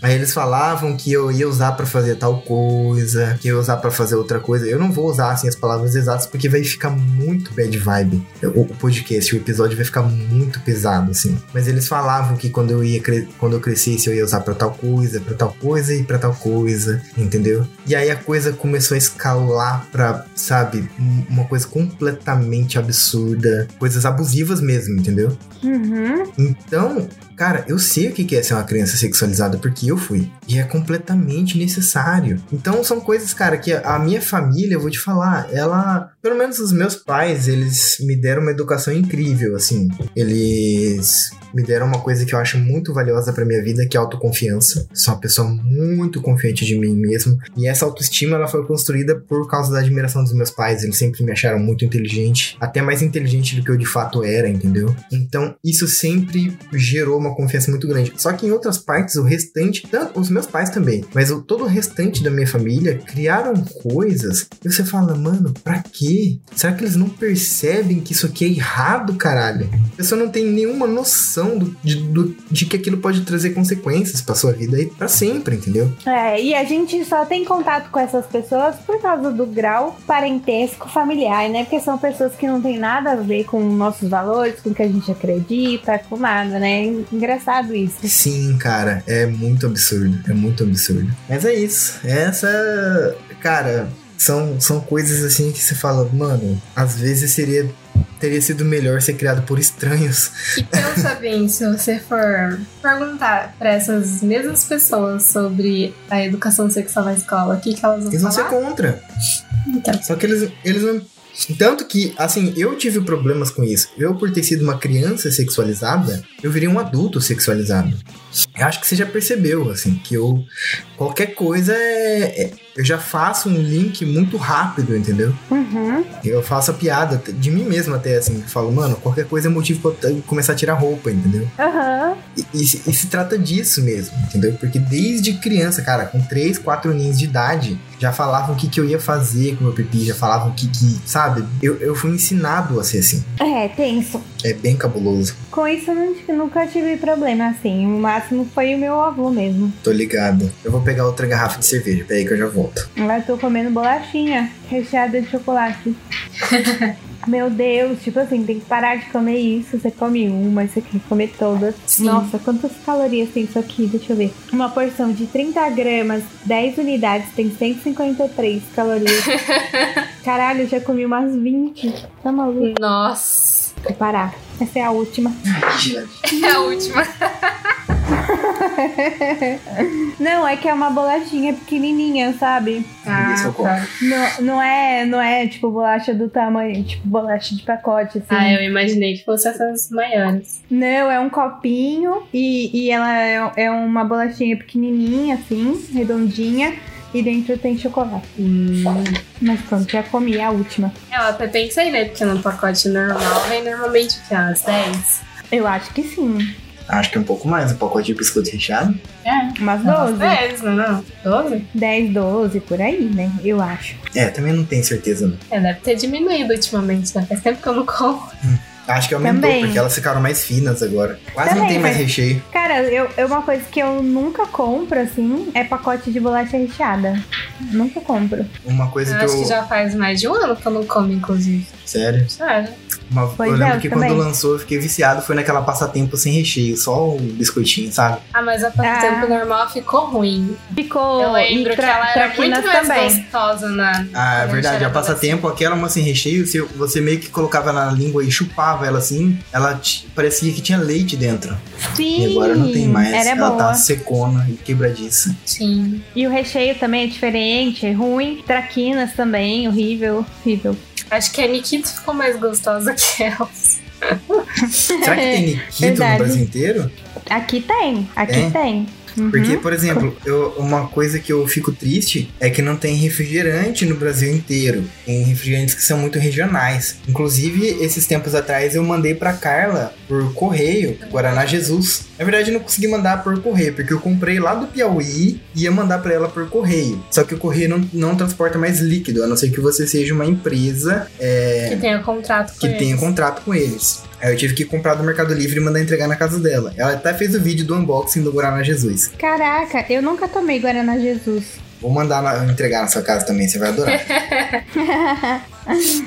aí eles falavam que eu ia usar pra fazer tal coisa, que eu ia usar pra fazer outra coisa. Eu não vou usar assim as palavras exatas porque vai ficar muito bad vibe. O, podcast, o episódio vai ficar muito pesado assim. Mas eles falavam que quando eu ia quando eu crescesse eu ia usar pra tal coisa, pra tal coisa e pra tal coisa, entendeu? E aí a coisa começou a escalar pra, sabe, um- uma coisa completamente absurda, coisas abusivas mesmo, entendeu? Uhum. Então, cara, eu sei o que é ser uma criança sexualizada porque eu fui. E é completamente necessário. Então, são coisas, cara, que a minha família, eu vou te falar, ela. Pelo menos os meus pais, eles me deram uma educação incrível, assim. Eles me deram uma coisa que eu acho muito valiosa pra minha vida, que é autoconfiança. Sou uma pessoa muito confiante de mim mesmo. E essa autoestima, ela foi construída por causa da admiração dos meus pais. Eles sempre me acharam muito inteligente, até mais inteligente do que eu de fato era, entendeu? Então, isso sempre gerou uma confiança muito grande. Só que em outras partes, o restante, tanto os meus pais também, mas o, todo o restante da minha família criaram coisas e você fala, mano, pra quê? Será que eles não percebem que isso aqui é errado, caralho? A pessoa não tem nenhuma noção do- de, do- de que aquilo pode trazer consequências pra sua vida e pra sempre, entendeu? É, e a gente só tem contato com essas pessoas por causa do grau parentesco familiar, né? Porque são pessoas que não tem nada a ver com nossos valores, com o que a gente acredita, com nada, né? Engraçado isso. Sim, cara, é muito absurdo. É muito absurdo. Mas é isso. Essa. Cara, são, são coisas assim que você fala, mano, às vezes seria teria sido melhor ser criado por estranhos. E pensa bem, se você for perguntar pra essas mesmas pessoas sobre a educação sexual na escola, o que, que elas vão Eles vão falar? ser contra. Então. Só que eles, eles não. Tanto que, assim, eu tive problemas com isso. Eu, por ter sido uma criança sexualizada, eu virei um adulto sexualizado. Eu acho que você já percebeu, assim, que eu. Qualquer coisa é. Eu já faço um link muito rápido, entendeu? Uhum. Eu faço a piada de mim mesmo até, assim. Falo, mano, qualquer coisa é motivo pra eu começar a tirar roupa, entendeu? Aham. E, e se- e se trata disso mesmo, entendeu? Porque desde criança, cara, com 3, 4 aninhos de idade, já falavam o que, que eu ia fazer com meu pipi, já falavam o que, que sabe? Eu, eu fui ensinado a ser assim. É, tenso. É bem cabuloso. Com isso eu nunca tive problema, assim. O máximo foi o meu avô mesmo. Tô ligado. Eu vou pegar outra garrafa de cerveja, peraí que eu já volto. Agora eu tô comendo bolachinha recheada de chocolate. Meu Deus, tipo assim, tem que parar de comer isso. Você come uma, você quer comer todas. Sim. Nossa, quantas calorias tem isso aqui? Deixa eu ver. Uma porção de 30 gramas, 10 unidades, tem 153 calorias. Caralho, eu já comi umas 20. Tá maluco? Nossa. Vou parar. Essa é a última. É a última. Não, é que é uma bolachinha pequenininha, sabe? Come. tá. Não, não é, não é tipo bolacha do tamanho, tipo bolacha de pacote, assim. Ah, eu imaginei que fosse essas maiores. Não, é um copinho e, e ela é, é uma bolachinha pequenininha, assim, redondinha. E dentro tem chocolate. Hum. Mas pronto, já comi a última. Eu até pensei, né? Porque no pacote normal vem normalmente o quê? Umas 10? Eu acho que sim. Acho que é um pouco mais, um pacote de biscoito recheado. É. Umas Umas 12. 10, não é não? 12? 10, 12, por aí, né? Eu acho. É, também não tenho certeza, não. É, deve ter diminuído ultimamente, né? Faz tempo que eu não como. Acho que aumentou, Também. porque elas ficaram mais finas agora. Quase não Também, tem mais mas- recheio. Cara, eu, eu- uma coisa que eu nunca compro, assim, é pacote de bolacha recheada. Nunca compro. Uma coisa Eu que acho eu. que já faz mais de um ano que eu não como, inclusive. Sério. Sério. Uma... Pois eu é, lembro eu que também. quando lançou eu fiquei viciado, foi naquela passatempo sem recheio, só o biscoitinho, sabe? Ah, mas a Ah. passatempo normal ficou ruim. Ficou. eu lembro que ela era muito traquinas mais também. gostosa na. Ah, é verdade, a passatempo, aquela uma sem recheio, se você meio que colocava na língua e chupava ela assim, ela t- parecia que tinha leite dentro. Sim. E agora não tem mais. Era ela boa. tá secona e quebradiça. Sim. E o recheio também é diferente, é ruim. Traquinas também, horrível, horrível. Acho que a Nikita ficou mais gostosa que elas. Será que tem Nikito no. Brasil inteiro? Aqui tem, aqui É? tem. Uhum. Porque, por exemplo, eu- uma coisa que eu fico triste é que não tem refrigerante no Brasil inteiro. Tem refrigerantes que são muito regionais. Inclusive, esses tempos atrás eu mandei pra Carla por correio, Guaraná Jesus. Na verdade, eu não consegui mandar por correio, porque eu comprei lá do Piauí e ia mandar pra ela por correio. Só que o correio não, não transporta mais líquido, a não ser que você seja uma empresa é, Que tenha contrato com que tenha eles. contrato com eles. Aí eu tive que comprar do Mercado Livre e mandar entregar na casa dela. Ela até fez o vídeo do unboxing do Guaraná Jesus. Caraca, eu nunca tomei Guaraná Jesus. Vou mandar na- entregar na sua casa também, você vai adorar.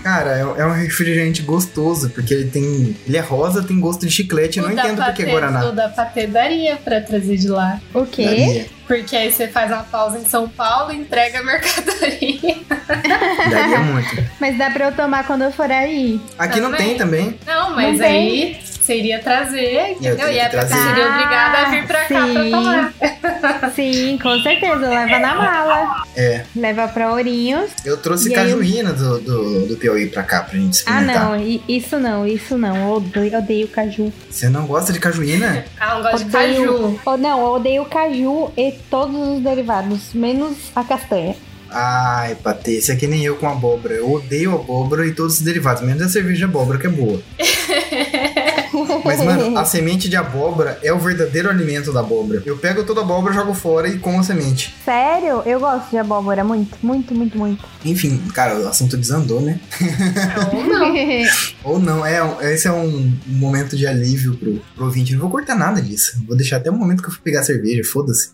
Cara, é, é um refrigerante gostoso, porque ele tem. Ele é rosa, tem gosto de chiclete. Eu não entendo por que Patê- Guaraná. O da Patê daria pra trazer de lá. O quê? Daria, Porque aí você faz uma pausa em São Paulo e entrega a mercadoria. daria muito. Mas dá pra eu tomar quando eu for aí. Aqui não Também. tem também. Não, mas Não tem. Você iria trazer, entendeu? tenho E é pra trazer. seria obrigada a vir pra cá pra sim. tomar. Sim, com certeza. Leva na mala. É. Leva pra Ourinhos. Eu trouxe aí eu- cajuína do, do, do Piauí pra cá pra gente Ah, experimentar. não. i- Isso não, isso não. Eu odeio, odeio caju. Você não gosta de cajuína? Ah, não gosto de Odeio. caju. Oh, não, eu odeio caju e todos os derivados, menos a castanha. Ai, Patê, isso é que nem eu com abóbora. Eu odeio abóbora e todos os derivados, menos a cerveja de abóbora, que é boa. Mas, mano, a semente de abóbora é o verdadeiro alimento da abóbora. Eu pego toda a abóbora, jogo fora e como a semente. Sério? Eu gosto de abóbora muito, muito, muito, muito. Enfim, cara, o assunto desandou, né? Ou não. Ou não, é, esse é um momento de alívio pro, pro ouvinte. Não vou cortar nada disso. Vou deixar até o momento que eu for pegar a cerveja, foda-se.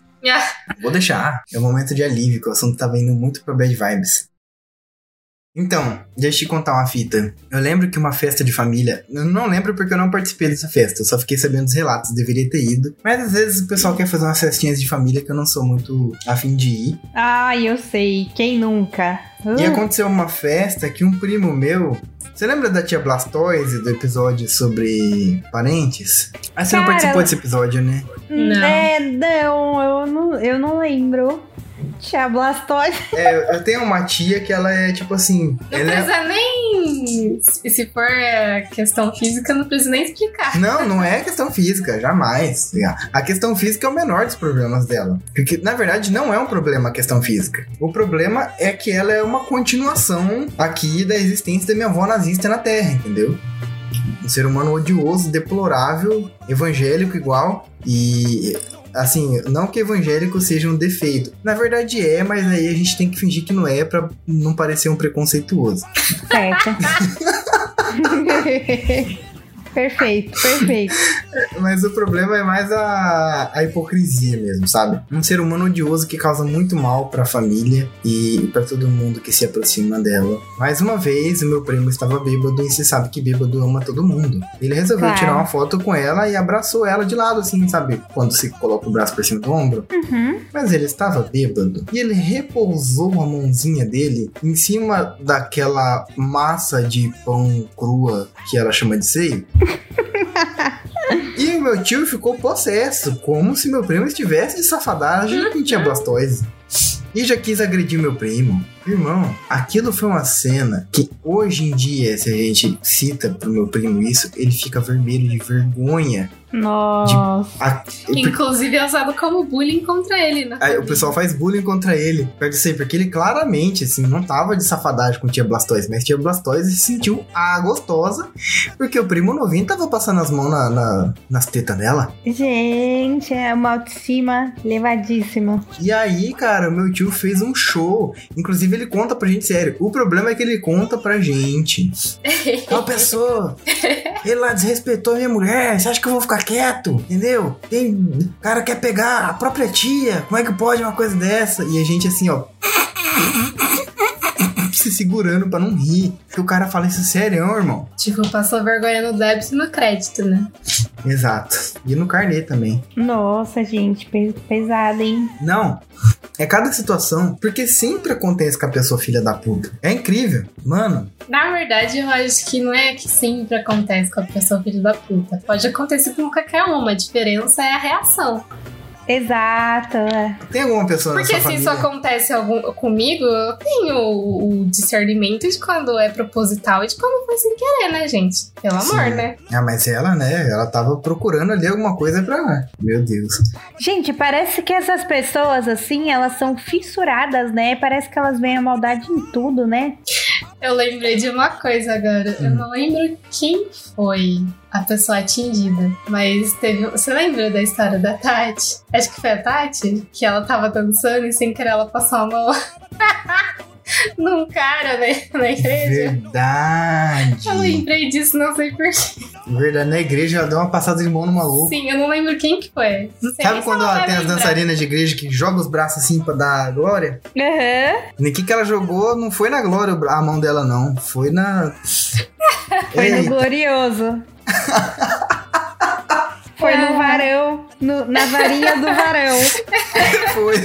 Ah, Vou deixar. É um momento de alívio, que o assunto tava indo muito pra bad vibes. Então, deixa eu te contar uma fita. Eu lembro que uma festa de família. Eu não lembro porque eu não participei dessa festa. Eu só fiquei sabendo dos relatos, deveria ter ido. Mas às vezes o pessoal quer fazer umas festinhas de família que eu não sou muito afim de ir. Ai, eu sei. Quem nunca? E Uh, aconteceu uma festa que um primo meu Você lembra da tia Blastoise do episódio sobre parentes? Ah, você não Cara, participou desse episódio, né? Não. É, não, eu não, eu não lembro. Tia Blastoise. É, eu tenho uma tia que ela é tipo assim. Não ela é- precisa nem. Se se for é, questão física, não precisa nem explicar. Não, não é questão física, jamais. A questão física é o menor dos problemas dela. Porque, na verdade, não é um problema a questão física. O problema é que ela é uma continuação aqui da existência da minha avó nazista na Terra, entendeu? Um ser humano odioso, deplorável, evangélico igual. E. Assim, não que evangélico seja um defeito. Na verdade é, mas aí a gente tem que fingir que não é pra não parecer um preconceituoso. Certo. perfeito, perfeito. Mas o problema é mais a, a hipocrisia mesmo, sabe? Um ser humano odioso que causa muito mal pra família e pra todo mundo que se aproxima dela. Mais uma vez, o meu primo estava bêbado e você sabe que bêbado ama todo mundo. Ele resolveu Claro. tirar uma foto com ela e abraçou ela de lado, assim, sabe? Quando se coloca o braço por cima do ombro. Uhum. Mas ele estava bêbado e ele repousou a mãozinha dele em cima daquela massa de pão crua que ela chama de seio. E o meu tio ficou possesso, como se meu primo estivesse de safadagem com tia Blastoise. E já quis agredir meu primo. Irmão, aquilo foi uma cena que hoje em dia, se a gente cita pro meu primo isso, ele fica vermelho de vergonha. Nossa. A- Inclusive é usado como bullying contra ele, né? Aí o pessoal faz bullying contra ele. Pode ser, porque ele claramente, assim, não tava de safadagem com tia Blastoise, mas tia Blastoise se sentiu a gostosa, porque o primo novinho tava passando as mãos na, na- nas tetas dela. Gente, é uma autoestima elevadíssima. E aí, cara, o meu tio fez um show. Inclusive, ele conta pra gente sério. O problema é que ele conta pra gente. Tal pessoa, ele lá desrespeitou minha mulher. Você acha que eu vou ficar quieto? Entendeu? Tem. Cara quer pegar a própria tia. Como é que pode uma coisa dessa? E a gente assim, ó. Se segurando pra não rir. Porque o cara fala isso sério, irmão. Tipo, passou vergonha no débito e no crédito, né? Exato. E no carnê também. Nossa, gente, pe- pesado, hein? Não. É cada situação. Porque sempre acontece com a pessoa filha da puta. É incrível. Mano, Na verdade, eu acho que não é que sempre acontece com a pessoa filho da puta. Pode acontecer com qualquer uma. A diferença é a reação. Exato. é. tem alguma pessoa Porque na se sua isso família... acontece algum, comigo, eu tenho o, o discernimento de quando é proposital e de quando foi sem querer, né, gente? Pelo amor, Sim. né? Ah, mas ela, né? Ela tava procurando ali alguma coisa pra. Meu Deus. Gente, parece que essas pessoas, assim, elas são fissuradas, né? Parece que elas veem a maldade em tudo, né? Eu lembrei de uma coisa agora. Eu Hum. não lembro quem foi a pessoa atingida, mas teve. Você lembra da história da Tati? Acho que foi a Tati, que ela tava dançando e sem querer ela passou a mão num cara né, na igreja. Verdade. Eu lembrei disso, não sei porquê. Verdade, na igreja ela deu uma passada de mão no maluco. Sim, eu não lembro quem que foi. Não sei Sabe quando ela tem as lembrar. dançarinas de igreja que jogam os braços assim pra dar glória? Aham. No que que ela jogou, não foi na glória o a mão dela, não. Foi na. Foi no glorioso. Foi no varão, no- na varinha do varão. foi.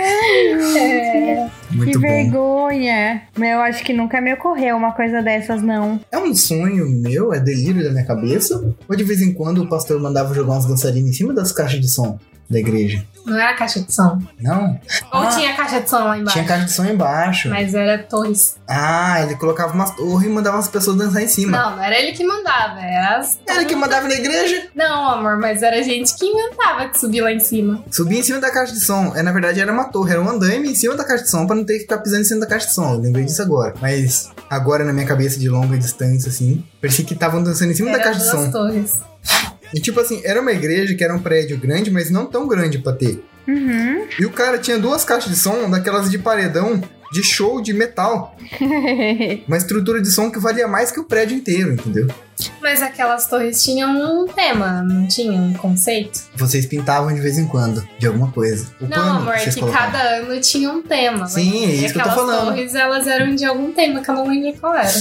É, Muito que bom. vergonha. Eu acho que nunca me ocorreu uma coisa dessas, não. É um sonho meu, é delírio da minha cabeça? Ou de vez em quando o pastor mandava jogar umas dançarinas em cima das caixas de som da igreja? não era caixa de som. Não? Ou Ah, tinha caixa de som lá embaixo. Tinha caixa de som embaixo. Mas era torres. Ah, ele colocava umas torres e mandava as pessoas dançar em cima. Não, não era ele que mandava, era as. Era que mandava na igreja. Não, amor, mas era gente que inventava que subia lá em cima. Subia em cima da caixa de som. É, na verdade, era uma torre, era um andaime em cima da caixa de som pra não ter que ficar pisando em cima da caixa de som. Eu lembrei disso agora. Mas agora, na minha cabeça de longa distância, assim, parecia que estavam dançando em cima da era caixa de som. torres. E tipo assim, era uma igreja que era um prédio grande, mas não tão grande pra ter. Uhum. E o cara tinha duas caixas de som, daquelas de paredão, de show de metal. Uma estrutura de som que valia mais que o prédio inteiro, entendeu? Mas aquelas torres tinham um tema, não tinham um conceito? Vocês pintavam de vez em quando, de alguma coisa. O não, pano amor, é que colocavam. cada ano tinha um tema. Sim, é E isso que eu tô aquelas falando. torres, elas eram de algum tema que eu não lembro qual era.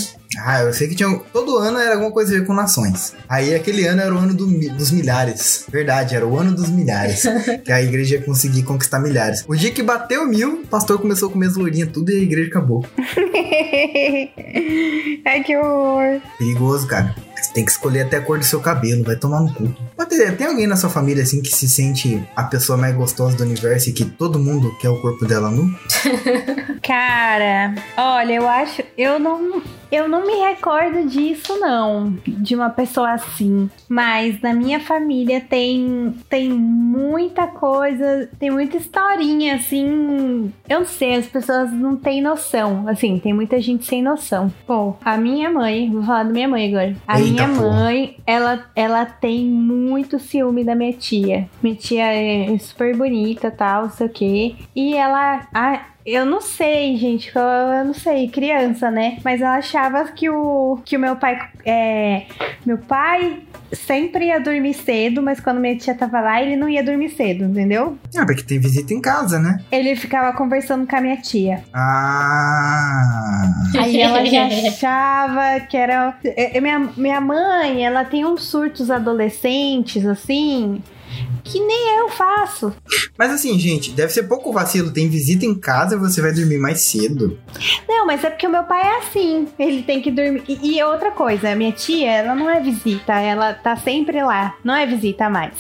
Ah, eu sei que tinha. Todo ano era alguma coisa a ver com nações. Aí aquele ano era o ano do dos milhares. Verdade, era o ano dos milhares. que a igreja ia conseguir conquistar milhares. O dia que bateu mil, o pastor começou a comer as lourinhas tudo e a igreja acabou. Ai, que horror. Perigoso, cara. Você tem que escolher até a cor do seu cabelo, vai tomar no cu. Tem alguém na sua família assim que se sente a pessoa mais gostosa do universo e que todo mundo quer o corpo dela nu? Cara, olha, eu acho. Eu não. Eu não me recordo disso, não. De uma pessoa assim. Mas na minha família tem, tem muita coisa. Tem muita historinha, assim. Eu não sei, as pessoas não têm noção. Assim, tem muita gente sem noção. Pô, a minha mãe. Vou falar da minha mãe agora. A Eita, minha porra. mãe, ela, ela tem muito ciúme da minha tia. Minha tia é super bonita tal, não sei o quê. E ela. ah, eu não sei, gente, eu, eu não sei, criança, né? Mas ela achava que o, que o meu pai. É, meu pai sempre ia dormir cedo, mas quando minha tia tava lá, ele não ia dormir cedo, entendeu? Ah, porque tem visita em casa, né? Ele ficava conversando com a minha tia. Ah. Aí ela já achava que era. Minha, minha mãe, ela tem uns surtos adolescentes, assim, que nem eu faço. Mas assim, gente, deve ser pouco vacilo. Tem visita em casa e você vai dormir mais cedo. Não, mas é porque o meu pai é assim. Ele tem que dormir. E, e outra coisa, minha tia, ela não é visita, ela tá sempre lá. Não é visita mais.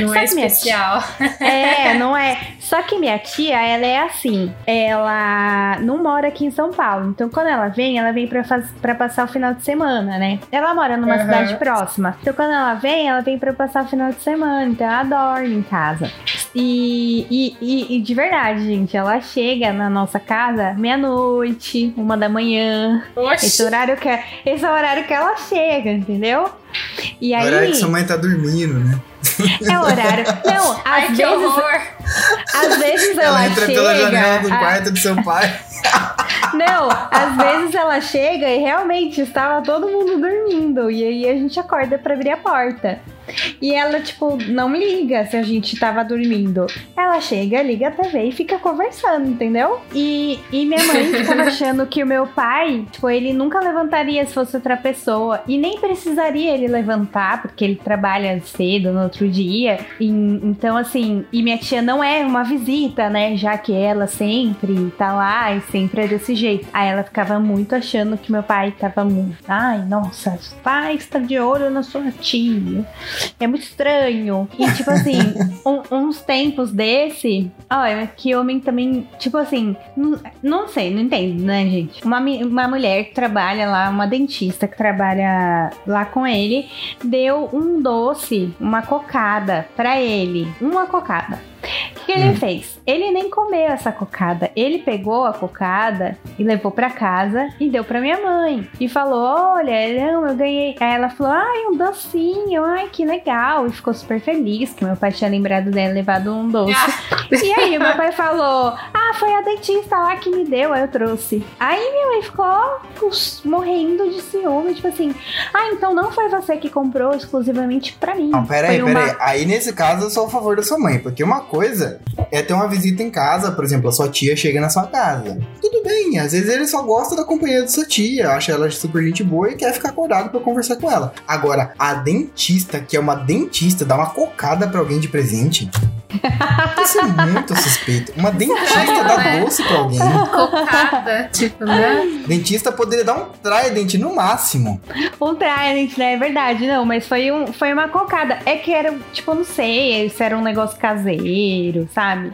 Não é que minha especial. É, não é. Só que minha tia, ela é assim. Ela não mora aqui em São Paulo. Então, quando ela vem, ela vem pra, faz... pra passar o final de semana, né? Ela mora numa Aham. cidade próxima. Então, quando ela vem, ela vem pra passar o final de semana. Então, ela dorme em casa. E, e, e- e de verdade, gente, ela chega na nossa casa meia-noite, uma da manhã. Esse Oxi. horário que, é- esse é o horário que ela chega, entendeu? E É aí. o horário que sua mãe tá dormindo, né? É o horário. Não, às Ai, que vezes. horror. Às vezes ela, Ela entra chega. pela janela do a- quarto do seu pai. Não, às vezes ela chega e realmente estava todo mundo dormindo. E aí a gente acorda pra abrir a porta. E ela, tipo, não liga se a gente tava dormindo. Ela chega, liga a TV e fica conversando, entendeu? E, e minha mãe ficava achando que o meu pai, tipo, ele nunca levantaria se fosse outra pessoa. E nem precisaria ele levantar, porque ele trabalha cedo no outro dia. E, então, assim, e minha tia não é uma visita, né? Já que ela sempre tá lá e sempre é desse jeito. Aí ela ficava muito achando que meu pai tava muito. Ai, nossa, o pai está de olho na sua tia. É muito estranho. E, tipo assim, um- uns tempos desse. Olha, que homem também. Tipo assim, não, não sei, não entendo, né, gente? Uma, uma mulher que trabalha lá, uma dentista que trabalha lá com ele, deu um doce, uma cocada pra ele. Uma cocada. O que, que ele Hum. fez? Ele nem comeu essa cocada. Ele pegou a cocada e levou pra casa e deu pra minha mãe. E falou: Olha, não, eu ganhei. Aí ela falou: Ai, um docinho, ai, que legal. E ficou super feliz que meu pai tinha lembrado dela, levado um doce. E aí, meu pai falou: Ah, foi a dentista lá que me deu, aí eu trouxe. Aí minha mãe ficou pus, morrendo de ciúme, tipo assim: Ah, então não foi você que comprou exclusivamente pra mim. Não, peraí, uma- peraí. Aí nesse caso eu sou a favor da sua mãe. Porque uma coisa é ter uma visita em casa, por exemplo, a sua tia chega na sua casa. Tudo bem, às vezes ele só gosta da companhia da sua tia, acha ela super gente boa e quer ficar acordado pra conversar com ela. Agora, a dentista, que é uma dentista, dá uma cocada pra alguém de presente. Isso é muito suspeito. Uma dentista dá doce pra alguém. Cocada. tipo, né? Dentista poderia dar um trident no máximo. Um trident, né? É verdade, não, mas foi, um, foi uma cocada. É que era, tipo, não sei se era um negócio caseiro, sabe?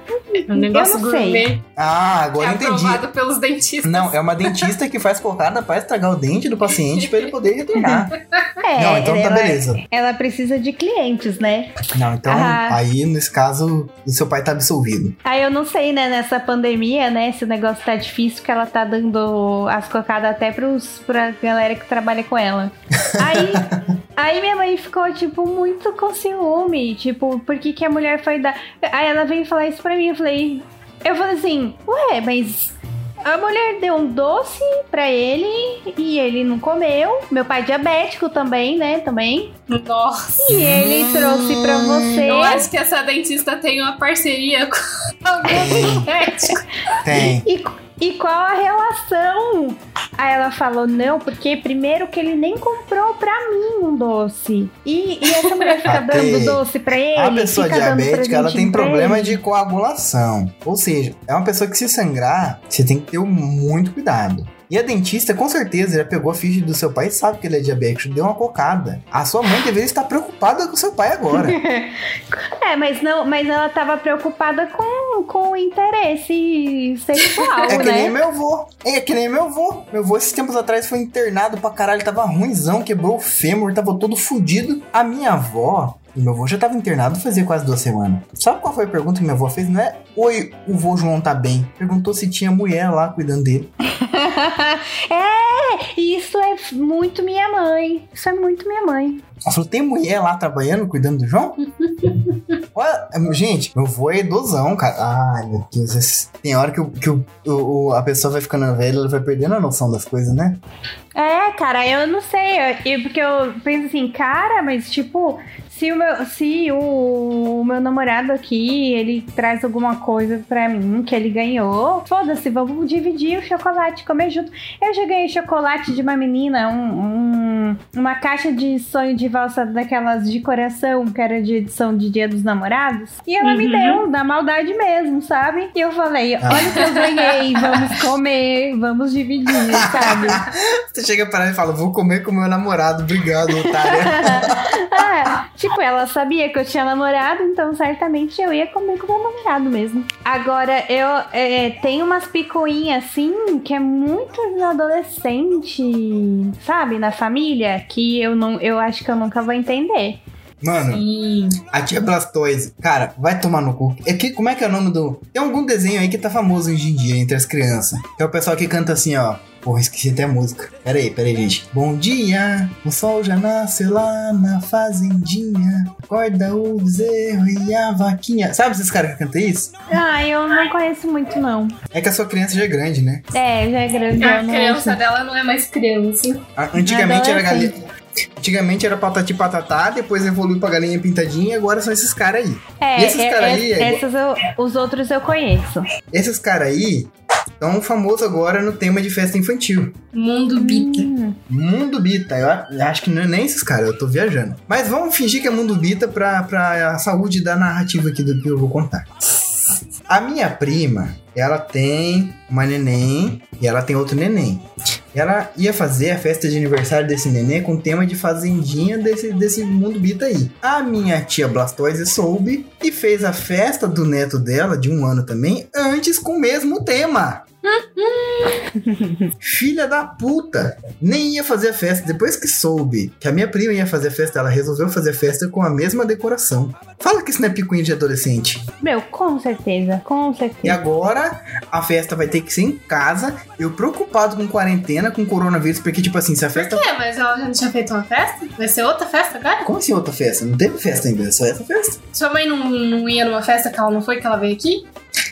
Um negócio Eu não sei. gourmet Ah, agora é entendi. aprovado pelos dentistas. Não, é uma dentista que faz cocada pra estragar o dente do paciente pra ele poder retornar. É, Não, então tá ela, beleza. ela precisa de clientes, né? Não, então Ah. aí nesse caso o seu pai tá absolvido. Aí eu não sei, né, nessa pandemia, né, se o negócio tá difícil, que ela tá dando as cocadas até pros, pra galera que trabalha com ela. Aí, aí minha mãe ficou, tipo, muito com ciúme, tipo, por que que a mulher foi dar... Aí ela veio falar isso pra mim, eu falei... Eu falei assim, ué, mas... A mulher deu um doce pra ele e ele não comeu. Meu pai é diabético também, né? Também. Nossa. E ele trouxe pra você. Eu acho que essa dentista tem uma parceria com algum médico. Tem. E, e qual a relação? Aí ela falou, não, porque primeiro que ele nem comprou pra mim um doce. E, e essa mulher fica dando doce pra ele. A pessoa diabética, ela tem problema ele. de coagulação. Ou seja, é uma pessoa que se sangrar, você tem que ter muito cuidado. E a dentista, com certeza, já pegou a ficha do seu pai e sabe que ele é diabético, deu uma cocada. A sua mãe deveria estar preocupada com seu pai agora. É, mas não, mas ela tava preocupada com, com o interesse sexual, É que né? nem meu avô. É que nem meu avô. Meu avô, esses tempos atrás, foi internado pra caralho. Tava ruimzão, quebrou o fêmur, tava todo fudido. A minha avó. Meu avô já tava internado fazia quase duas semanas. Sabe qual foi a pergunta que minha avó fez? Não é Oi, o vô João tá bem. Perguntou se tinha mulher lá cuidando dele. é, isso é muito minha mãe. Isso é muito minha mãe. Ela falou: tem mulher lá trabalhando, cuidando do João? Olha, gente, meu avô é idosão, cara. Ai, meu Deus. Tem hora que, o, que o, o- a pessoa vai ficando velha, ela vai perdendo a noção das coisas, né? É, cara, eu não sei. eu- porque eu penso assim, cara, mas tipo, se o meu, se o, o meu namorado aqui, ele traz alguma coisa pra mim que ele ganhou, foda-se, vamos dividir o chocolate, comer junto. Eu já ganhei chocolate de uma menina, um- um- uma caixa de sonho de valsa daquelas de coração, que era de edição de Dia dos Namorados. E ela me Uhum. deu, da maldade mesmo, sabe? E eu falei, olha o que eu ganhei, vamos comer, vamos dividir, sabe? Você chega para ela e fala: vou comer com meu namorado, obrigado, otária. Ah, tipo, ela sabia que eu tinha namorado, então certamente eu ia comer com meu namorado mesmo. Agora, eu é, tenho umas picuinhas assim que é muito adolescente, sabe, na família, que eu não, eu acho que eu nunca vou entender. Mano, Sim. a tia Blastoise, cara, vai tomar no cu. É que, como é que é o nome do. Tem algum desenho aí que tá famoso hoje em dia entre as crianças. Que é o pessoal que canta assim, ó. Porra, esqueci até a música. Pera aí, pera aí, gente. Bom dia, o sol já nasceu lá na fazendinha. Acorda o bezerro e a vaquinha. Sabe esses caras que cantam isso? Ah, eu não conheço muito, não. É que a sua criança já é grande, né? É, já é grande. A criança ouço. dela não é mais criança. A- Antigamente era galinha. Antigamente era patati patatá, depois evoluiu pra galinha pintadinha e agora são esses caras aí. É, E esses é- cara é- aí, é essas eu- os outros eu conheço. Esses caras aí estão famosos agora no tema de festa infantil. Mundo Bita. Hum, Mundo Bita, eu acho que não é nem esses caras, eu tô viajando. Mas vamos fingir que é Mundo Bita pra, pra a saúde da narrativa aqui do que eu vou contar. A minha prima, ela tem uma neném e ela tem outro neném. Ela ia fazer a festa de aniversário desse neném com tema de fazendinha desse, desse mundo bita aí. A minha tia Blastoise soube e fez a festa do neto dela, de um ano também, antes com o mesmo tema. Filha da puta! Nem ia fazer a festa. Depois que soube que a minha prima ia fazer a festa, ela resolveu fazer a festa com a mesma decoração. Fala que isso não é picuinha de adolescente. Meu, com certeza, com E certeza. agora a festa vai ter que ser em casa. Eu preocupado com quarentena, com coronavírus, porque, tipo assim, se a festa. É, mas ela já não tinha feito uma festa? Vai ser outra festa agora? Como assim outra festa? Não teve festa ainda, é só essa festa. Sua mãe não, não ia numa festa que ela não foi, que ela veio aqui?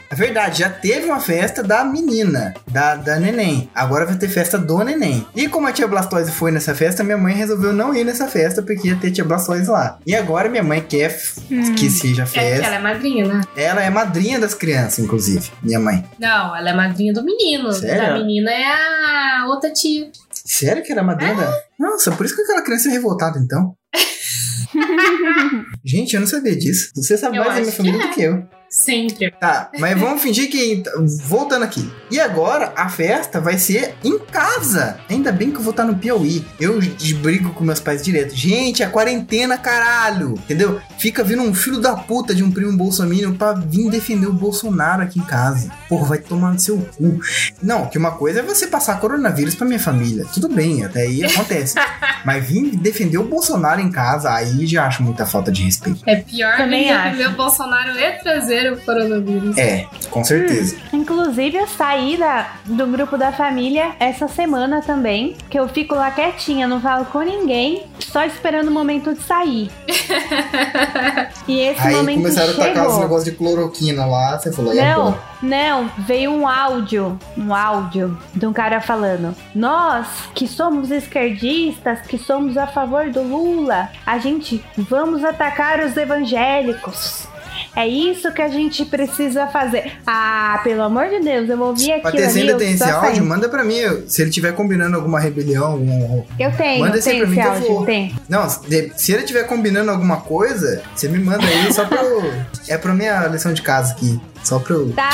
É verdade, já teve uma festa da menina, da, da neném. Agora vai ter festa do neném. E como a tia Blastoise foi nessa festa, minha mãe resolveu não ir nessa festa porque ia ter tia Blastoise lá. E agora minha mãe quer f- que seja É porque festa. ela é madrinha, né? Ela é madrinha das crianças, inclusive, minha mãe. Não, ela é madrinha do menino. Sério? A menina é a outra tia. Sério que era madrinha da... Nossa, por isso que aquela criança é revoltada, então. Gente, eu não sabia disso. Você sabe Eu mais da minha família que do que eu. Sempre. Tá, mas vamos fingir que. Voltando aqui. E agora a festa vai ser em casa. Ainda bem que eu vou estar no Piauí. Eu brigo com meus pais direto. Gente, é quarentena, caralho. Entendeu? Fica vindo um filho da puta de um primo bolsominion pra vir defender o Bolsonaro aqui em casa. Porra, vai tomar no seu cu. Não, que uma coisa é você passar coronavírus pra minha família. Tudo bem, até aí acontece. mas vir defender o Bolsonaro em casa, aí já acho muita falta de respeito. É pior Também acho. defender o Bolsonaro e trazer o coronavírus. É, com certeza. Inclusive, eu saí da, do grupo da família essa semana também. Que eu fico lá quietinha, não falo com ninguém, só esperando o momento de sair. E esse Aí momento começaram a tacar os chegou. negócios de cloroquina lá, você falou, e Não, agora? não, veio um áudio, um áudio de um cara falando: Nós que somos esquerdistas, que somos a favor do Lula, a gente vamos atacar os evangélicos. É isso que a gente precisa fazer. Ah, pelo amor de Deus, eu ouvi você ali. ainda tem esse áudio? saí. Manda pra mim. Se ele tiver combinando alguma rebelião, algum... Eu tenho, Manda eu tenho pra mim esse que eu áudio, vou. tem. Não, se ele tiver combinando alguma coisa, você me manda aí só pra eu... É pra minha lição de casa aqui. Só pra eu Tá,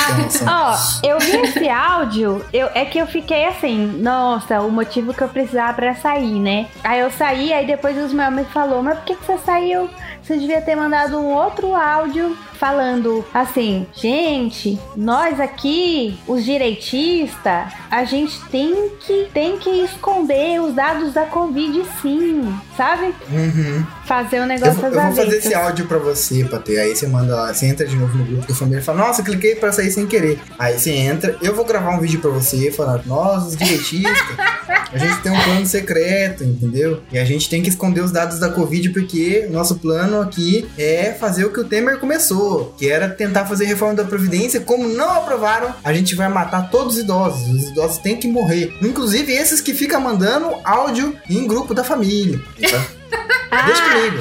ó, eu vi esse áudio, eu, é que eu fiquei assim, nossa, o motivo que eu precisava pra sair, né? Aí eu saí, aí depois os meus me falou, mas por que, que você saiu? Você devia ter mandado um outro áudio falando assim, gente, nós aqui, os direitistas, a gente tem que, tem que esconder os dados da Covid sim, sabe? Uhum. Fazer um Eu, negócio às eu vou fazer esse áudio pra você, Patê. Aí você manda lá, você entra de novo no grupo da família e fala, nossa, cliquei pra sair sem querer. Aí você entra, eu vou gravar um vídeo pra você falando, nós, os direitistas, a gente tem um plano secreto, entendeu? E a gente tem que esconder os dados da Covid porque o nosso plano aqui é fazer o que o Temer começou, que era tentar fazer reforma da Previdência. Como não aprovaram, a gente vai matar todos os idosos. Os idosos têm que morrer. Inclusive esses que ficam mandando áudio em grupo da família. tá? Deixa comigo.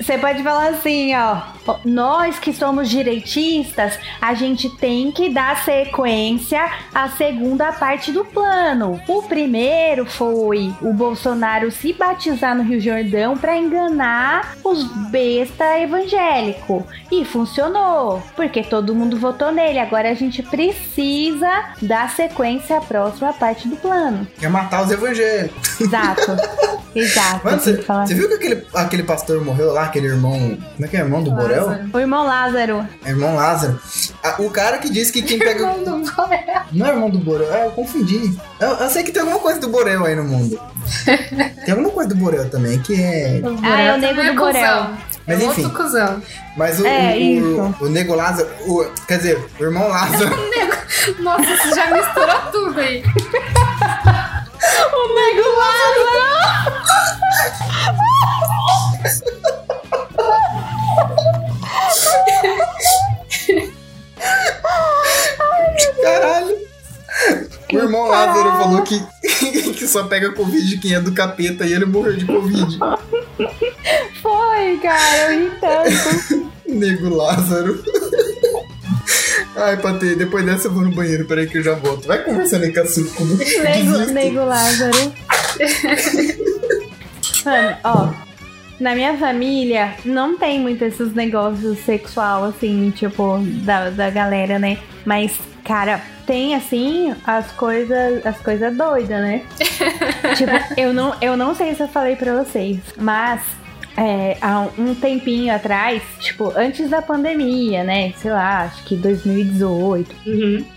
Você pode falar assim, ó. Nós que somos direitistas, a gente tem que dar sequência à segunda parte do plano. O primeiro foi o Bolsonaro se batizar no Rio Jordão para enganar os besta evangélico. E funcionou, porque todo mundo votou nele. Agora a gente precisa dar sequência à próxima parte do plano. Quer matar os evangélicos. Exato. Exato. Mano, você você viu que aquele, aquele pastor morreu lá, aquele irmão. Como é que é? Irmão do Borel? Lázaro. O irmão Lázaro. É irmão Lázaro. Ah, o cara que disse que quem pega. Irmão do Borel. Não é irmão do Borel, é, eu confundi. Eu, eu sei que tem alguma coisa do Borel aí no mundo. Tem alguma coisa do Borel também, que é. O Ah, é o Borel nego do Borel. cuzão. Mas é enfim. outro cuzão. Mas o, É, o, o, o Nego Lázaro. o- quer dizer, o irmão Lázaro. Nossa, você já misturou tudo aí. O nego Lázaro! Caralho! O irmão Lázaro falou que, que só pega Covid quem é do capeta e ele morreu de Covid. Foi, cara, eu ri tanto. Nego Lázaro. Ai, Patê, depois dessa eu vou no banheiro, peraí que eu já volto. Vai conversando aí com a Suco. nego, nego Lázaro. Mano, ó. Na minha família não tem muito esses negócios sexual, assim, tipo, da, da galera, né? Mas, cara, tem assim as coisas as coisas doidas, né? tipo, eu não, eu não sei se eu falei pra vocês, mas é, há um tempinho atrás, tipo, antes da pandemia, né? Sei lá, acho que 2018.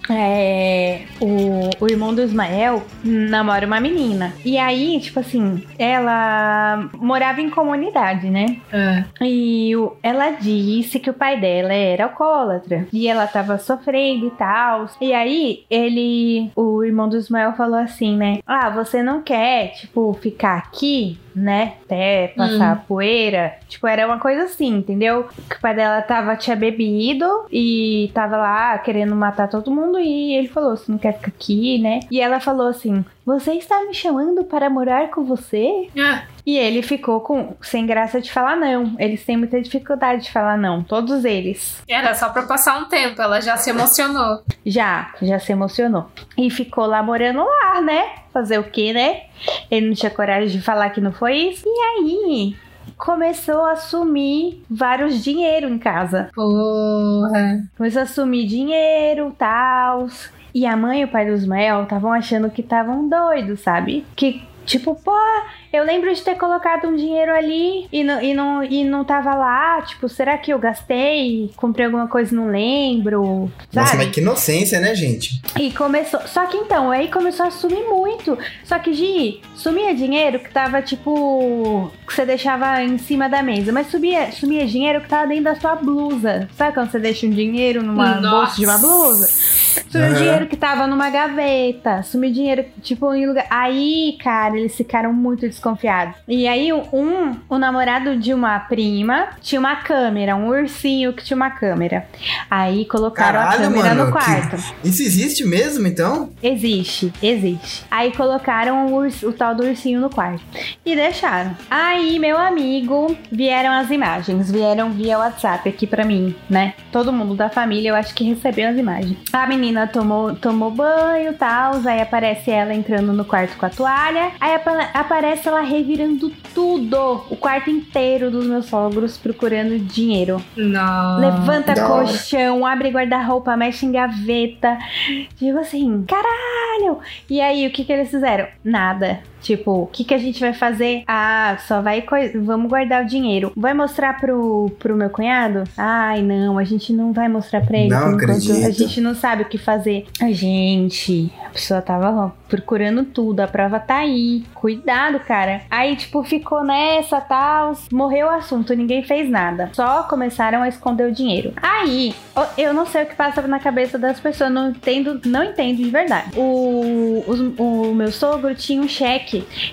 É, o, o irmão do Ismael namora uma menina. E aí, tipo assim, ela morava em comunidade, né? É. E o- ela disse que o pai dela era alcoólatra. E ela tava sofrendo e tal. E aí, ele, o irmão do Ismael falou assim, né? Ah, você não quer, tipo, ficar aqui, né? Até passar a poeira. Tipo, era uma coisa assim, entendeu? Que o pai dela tava, tinha bebido e tava lá querendo matar todo mundo. E ele falou: Você não quer ficar aqui, né? E ela falou assim: Você está me chamando para morar com você? Ah, E ele ficou com sem graça de falar não. Eles têm muita dificuldade de falar não, todos eles. era só pra passar um tempo, ela já se emocionou. Já, já se emocionou. E ficou lá morando lá, né? Fazer o quê, né? Ele não tinha coragem de falar que não foi isso. E aí, começou a sumir vários dinheiro em casa. Porra. Começou a sumir dinheiro, tal. E a mãe e o pai do Ismael estavam achando que estavam doidos, sabe? Que, tipo, pô, eu lembro de ter colocado um dinheiro ali e não, e não, e não tava lá. Tipo, será que eu gastei? Comprei alguma coisa e não lembro? Nossa, Sabe? mas que inocência, né, gente? E começou. Só que então, aí começou a sumir muito. Só que, Gi, sumia dinheiro que tava tipo. que você deixava em cima da mesa. Mas sumia, sumia dinheiro que tava dentro da sua blusa. Sabe quando você deixa um dinheiro numa Nossa. bolsa de uma blusa? Sumiu Aham. dinheiro que tava numa gaveta. Sumiu dinheiro, tipo, em lugar. Aí, cara, eles ficaram muito desconfiados. E aí, um, o namorado de uma prima tinha uma câmera, um ursinho que tinha uma câmera. Aí colocaram Caralho, a câmera mano, no quarto. que- Isso existe mesmo, então? Existe, existe. Aí colocaram o, urs- o tal do ursinho no quarto. E deixaram. Aí, meu amigo, vieram as imagens. Vieram via WhatsApp aqui pra mim, né? Todo mundo da família, eu acho que recebeu as imagens. A menina tomou, tomou banho e tal. Aí aparece ela entrando no quarto com a toalha. Aí apa- aparece ela revirando tudo. O quarto inteiro dos meus sogros procurando dinheiro. Não. Levanta hora. colchão, abre guarda-roupa, mexe em gaveta. Tipo assim, caralho! E aí, o que que eles fizeram? Nada. Tipo, o que que a gente vai fazer? Ah, só vai. Vamos guardar o dinheiro. Vai mostrar pro, pro meu cunhado? Ai, não, a gente não vai mostrar pra ele. Não acredito. A gente não sabe o que fazer. A gente, a pessoa tava ó, procurando tudo, a prova tá aí. Cuidado, cara. Aí, tipo, ficou nessa, tal. Morreu o assunto, ninguém fez nada. Só começaram a esconder o dinheiro. Aí, eu não sei o que passa na cabeça das pessoas, não entendo, não entendo de verdade. O, os- o meu sogro tinha um cheque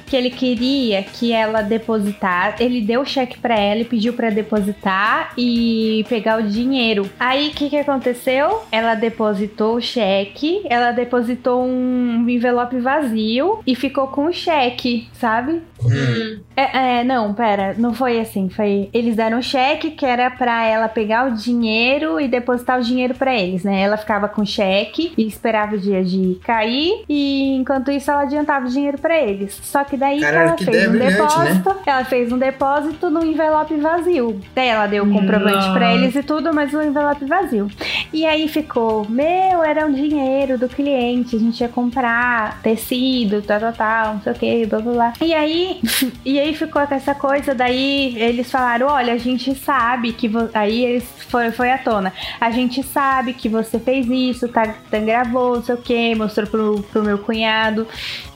que ele queria que ela depositasse. Ele deu o cheque pra ela e pediu pra depositar e pegar o dinheiro. Aí, o que que aconteceu? Ela depositou o cheque, ela depositou um envelope vazio e ficou com o cheque, sabe? Hum. É, é, não, pera, não foi assim. Foi. Eles deram um cheque que era pra ela pegar o dinheiro e depositar o dinheiro pra eles, né? Ela ficava com o cheque e esperava o dia de cair, e enquanto isso ela adiantava o dinheiro pra eles. Só que daí ela que fez um brilhante, depósito, ela fez um depósito no envelope vazio. Daí ela deu o comprovante pra Nossa. eles e tudo, mas o envelope vazio. E aí ficou, meu, era um dinheiro do cliente, a gente ia comprar tecido, tal, tal, tal, não sei o que, blá blá blá. E aí, e aí ficou com essa coisa, daí eles falaram, olha, a gente sabe que aí eles foi, foi à tona. A gente sabe que você fez isso, tá, tá gravou, não sei o que, mostrou pro, pro meu cunhado.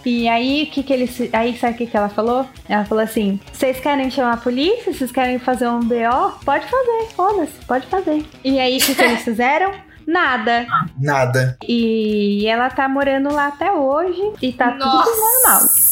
E aí, o que que eles. Aí, sabe o que, que ela falou? Ela falou assim: vocês querem chamar a polícia? Vocês querem fazer um BO? Pode fazer, foda-se, pode fazer. E aí, o que, que eles fizeram? Nada. Nada. E ela tá morando lá até hoje e tá Nossa. tudo normal.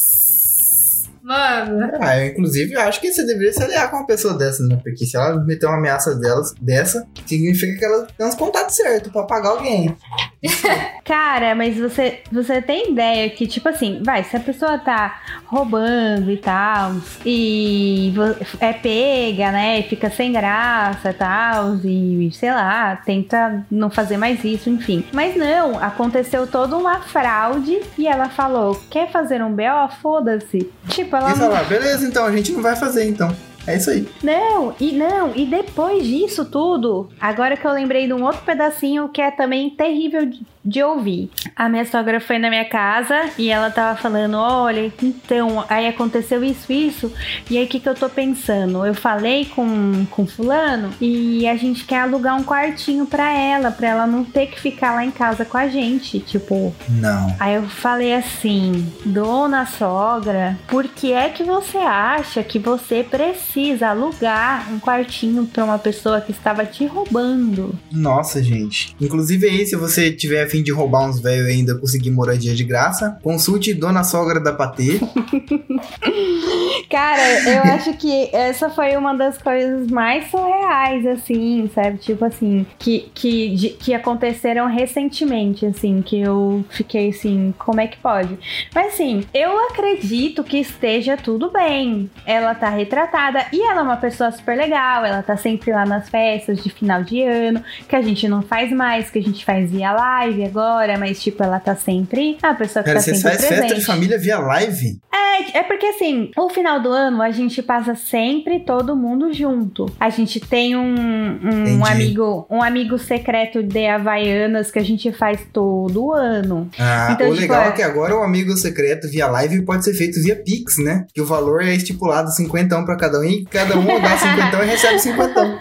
Mano. Ah, eu, inclusive, eu acho que você deveria se aliar com uma pessoa dessa, né? Porque se ela meter uma ameaça delas, dessa, significa que ela tem uns contatos certos pra pagar alguém. Cara, mas você, você tem ideia que, tipo assim, vai, se a pessoa tá roubando e tal, e é pega, né, e fica sem graça e tal, e sei lá, tenta não fazer mais isso, enfim. Mas não, aconteceu toda uma fraude e ela falou: quer fazer um BO? Foda-se. Tipo, ela E falar, beleza, então, a gente não vai fazer, então. É isso aí. Não, e não, e depois disso tudo, agora que eu lembrei de um outro pedacinho que é também terrível de, de ouvir. A minha sogra foi na minha casa e ela tava falando: olha, então, aí aconteceu isso, isso, e aí o que, que eu tô pensando? Eu falei com, com Fulano e a gente quer alugar um quartinho pra ela, pra ela não ter que ficar lá em casa com a gente, tipo. Não. Aí eu falei assim, dona sogra, por que é que você acha que você precisa alugar um quartinho pra uma pessoa que estava te roubando? Nossa, gente. Inclusive aí, se você tiver a fim de roubar uns velhos e ainda conseguir moradia de graça, consulte Dona Sogra da Patê. Cara, eu acho que essa foi uma das coisas mais surreais, assim, sabe? Tipo assim, que, que, de- que aconteceram recentemente, assim, que eu fiquei assim, como é que pode? Mas assim, eu acredito que esteja tudo bem. Ela tá retratada e ela é uma pessoa super legal, ela tá sempre lá nas festas de final de ano, que a gente não faz mais, que a gente faz via live agora, mas tipo, ela tá sempre. Uma pessoa que Cara, tá você sempre faz presente. festa de família via live? É, é porque assim, o final do ano a gente passa sempre todo mundo junto. A gente tem um, um Entendi. amigo, um amigo secreto de Havaianas que a gente faz todo ano. Ah, Então, o tipo, legal é... é- que agora o amigo secreto via live pode ser feito via Pix, né? Que o valor é estipulado 50 pra cada um e cada um dá 50 e recebe 50.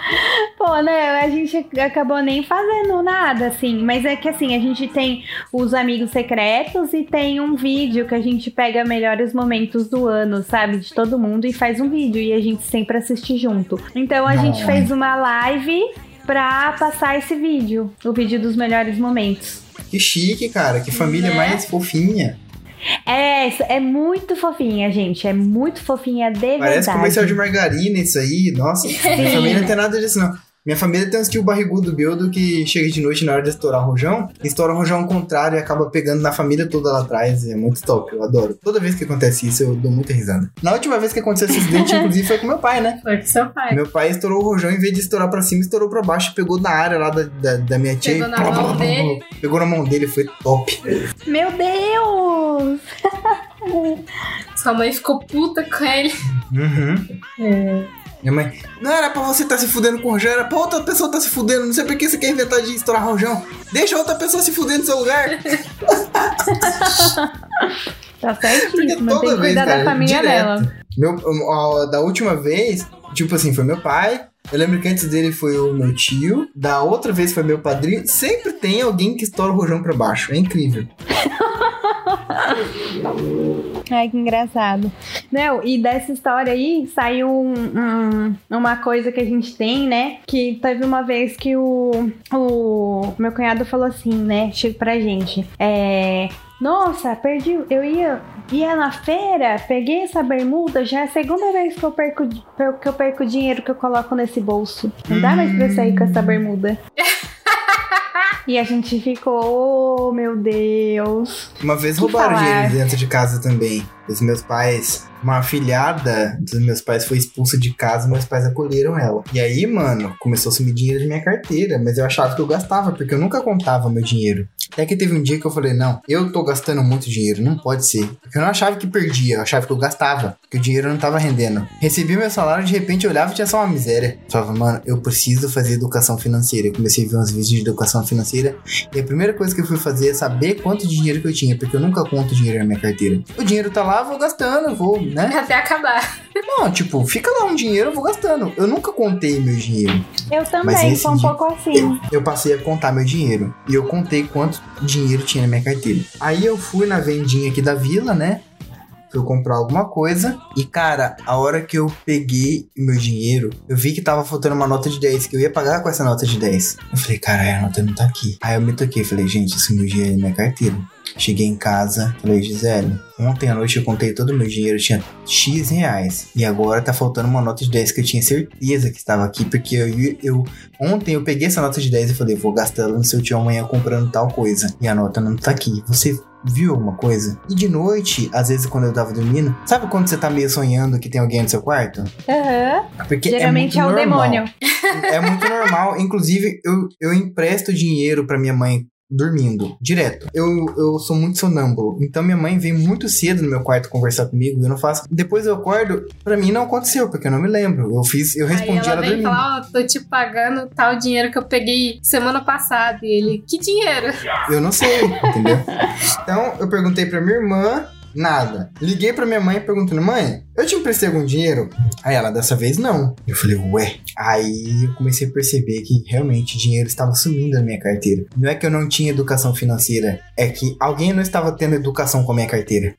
Pô, né? A gente acabou nem fazendo nada, assim. Mas é que assim, a gente tem os amigos secretos e tem um vídeo que a gente pega melhores momentos do ano, sabe? De todo mundo e faz um vídeo e a gente sempre assiste junto. Então a gente Não. fez uma live pra passar esse vídeo. O vídeo dos melhores momentos. Que chique, cara. Que família Né? mais fofinha. É, é muito fofinha, gente. É muito fofinha de Parece verdade. comercial de margarina isso aí. Nossa, minha família não tem nada disso, não. Minha família tem um tio barrigudo biudo que chega de noite na hora de estourar rojão, estoura o rojão ao contrário e acaba pegando na família toda lá atrás. É muito top, eu adoro. Toda vez que acontece isso, eu dou muita risada. Na última vez que aconteceu esse acidente, inclusive, foi com meu pai, né? Foi com seu pai. Meu pai estourou o rojão, em vez de estourar pra cima, estourou pra baixo, pegou na área lá da, da, da minha tia. Pegou e na mão dele. Pegou na mão dele, foi top. Meu Deus! Sua mãe ficou puta com ele. Uhum. É. Minha mãe, não era pra você estar se fudendo com o rojão, era pra outra pessoa estar se fudendo. Não sei por que você quer inventar de estourar rojão. Deixa outra pessoa se fuder no seu lugar. Tá toda Tem que cuidar cara, da família direto. dela. Meu, ó, da última vez, tipo assim, foi meu pai. Eu lembro que antes dele foi o meu tio. Da outra vez foi meu padrinho. Sempre tem alguém que estoura o rojão pra baixo. É incrível. Ai, que engraçado. Não, e dessa história aí saiu um- um- uma coisa que a gente tem, né? Que teve uma vez que o, o meu cunhado falou assim, né? Chega pra gente. É. Nossa, perdi. Eu ia, ia na feira, peguei essa bermuda, já é a segunda vez que eu perco, que eu perco o dinheiro que eu coloco nesse bolso. Não dá mais pra sair com essa bermuda. E a gente ficou, oh, meu Deus. Uma vez roubaram falar. dentro de casa também. Os meus pais, uma afilhada dos meus pais foi expulsa de casa, meus pais acolheram ela. E aí, mano, começou a sumir dinheiro de minha carteira, mas eu achava que eu gastava, porque eu nunca contava meu dinheiro. Até que teve um dia que eu falei, não, eu tô gastando muito dinheiro, não pode ser. Porque eu não achava que perdia, eu achava que eu gastava, porque o dinheiro não tava rendendo. Recebi meu salário, de repente eu olhava e tinha só uma miséria. Falava, mano, eu preciso fazer educação financeira. Eu comecei a ver uns vídeos de educação financeira e a primeira coisa que eu fui fazer é saber quanto dinheiro que eu tinha, porque eu nunca conto dinheiro na minha carteira. O dinheiro tá lá, eu vou gastando, eu vou, né? Até acabar. Não, tipo, fica lá um dinheiro, eu vou gastando. Eu nunca contei meu dinheiro. Eu Mas também, sou um dia- pouco assim. Eu passei a contar meu dinheiro. E eu contei quanto dinheiro tinha na minha carteira. Aí eu fui na vendinha aqui da vila, né? Fui comprar alguma coisa. E, cara, a hora que eu peguei meu dinheiro, eu vi que tava faltando uma nota de 10, que eu ia pagar com essa nota de 10. Eu falei, cara, a nota não tá aqui. Aí eu me toquei, falei, gente, esse meu dinheiro é minha carteira. Cheguei em casa, falei, Gisele, ontem à noite eu contei todo o meu dinheiro, tinha X reais. E agora tá faltando uma nota de 10 que eu tinha certeza que estava aqui, porque eu, eu Ontem eu peguei essa nota de 10 e falei, vou gastar ela no seu tio amanhã comprando tal coisa. E a nota não tá aqui. Você viu alguma coisa? E de noite, às vezes quando eu tava dormindo, sabe quando você tá meio sonhando que tem alguém no seu quarto? Aham. Porque Geralmente é, é, o normal. demônio. É muito normal. Inclusive, eu, eu empresto dinheiro pra minha mãe dormindo, direto. Eu, eu sou muito sonâmbulo, então minha mãe vem muito cedo no meu quarto conversar comigo, eu não faço. Depois eu acordo, pra mim não aconteceu, porque eu não me lembro. Eu fiz, eu respondi Aí ela ela vem dormindo. falar, ó, tô te pagando tal dinheiro que eu peguei semana passada. E ele, que dinheiro? Eu não sei, entendeu? Então, eu perguntei pra minha irmã, nada. Liguei pra minha mãe perguntando, mãe, eu te emprestei algum dinheiro? Aí ela, dessa vez não. Eu falei, ué. Aí eu comecei a perceber que realmente dinheiro estava sumindo da minha carteira. Não é que eu não tinha educação financeira, é que alguém não estava tendo educação com a minha carteira.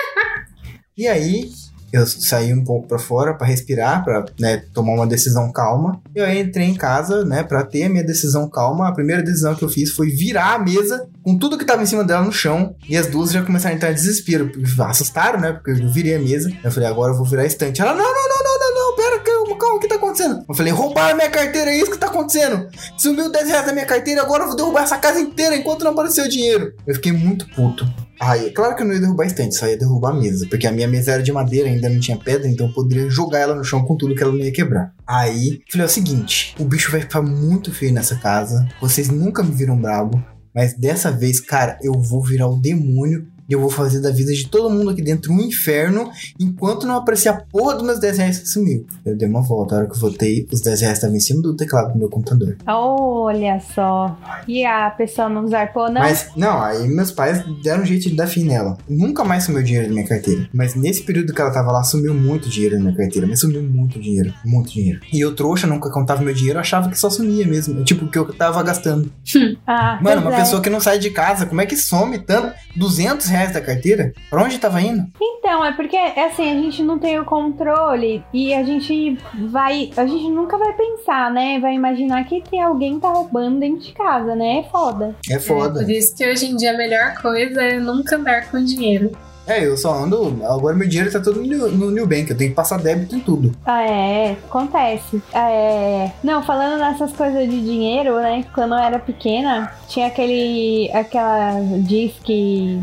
e aí, eu saí um pouco pra fora pra respirar, pra né, tomar uma decisão calma. Eu entrei em casa, né, pra ter a minha decisão calma. A primeira decisão que eu fiz foi virar a mesa com tudo que tava em cima dela no chão. E as duas já começaram a entrar em desespero. Assustaram, né? Porque eu virei a mesa. Eu falei, agora eu vou virar a estante. Ela, não, não, não, pera, calma, calma, o que tá acontecendo? Eu falei, roubaram minha carteira, é isso que tá acontecendo. Sumiu 10 reais da minha carteira, agora eu vou derrubar essa casa inteira enquanto não apareceu o dinheiro. Eu fiquei muito puto. Aí, claro que eu não ia derrubar estante, só ia derrubar a mesa. Porque a minha mesa era de madeira, ainda não tinha pedra, então eu poderia jogar ela no chão com tudo que ela não ia quebrar. Aí, falei, é o seguinte, o bicho vai ficar muito feio nessa casa. Vocês nunca me viram brabo. Mas dessa vez, cara, eu vou virar o demônio e eu vou fazer da vida de todo mundo aqui dentro um inferno enquanto não aparecer a porra dos meus 10 reais que sumiu. Eu dei uma volta, a hora que eu voltei, os 10 reais estavam em cima do teclado do meu computador. Olha só. E a pessoa não zarpou, não? Mas, não, aí meus pais deram um jeito de dar fim nela. Nunca mais sumiu dinheiro da minha carteira. Mas nesse período que ela tava lá, sumiu muito dinheiro da minha carteira. Mas sumiu muito dinheiro. Muito dinheiro. E eu, trouxa, nunca contava meu dinheiro, achava que só sumia mesmo. Tipo, que eu tava gastando. Ah, Mano, uma é. pessoa que não sai de casa, como é que some tanto? 200 reais reais da carteira? Pra onde tava indo? Então, é porque assim, a gente não tem o controle e a gente vai. A gente nunca vai pensar, né? Vai imaginar que tem alguém que tá roubando dentro de casa, né? É foda. É foda. É, por isso que hoje em dia a melhor coisa é nunca andar com dinheiro. É, eu só ando. Agora meu dinheiro tá todo no, no New Bank. Eu tenho que passar débito em tudo. Ah, é, acontece. É, não, falando nessas coisas de dinheiro, né? Quando eu era pequena, tinha aquele. aquela disque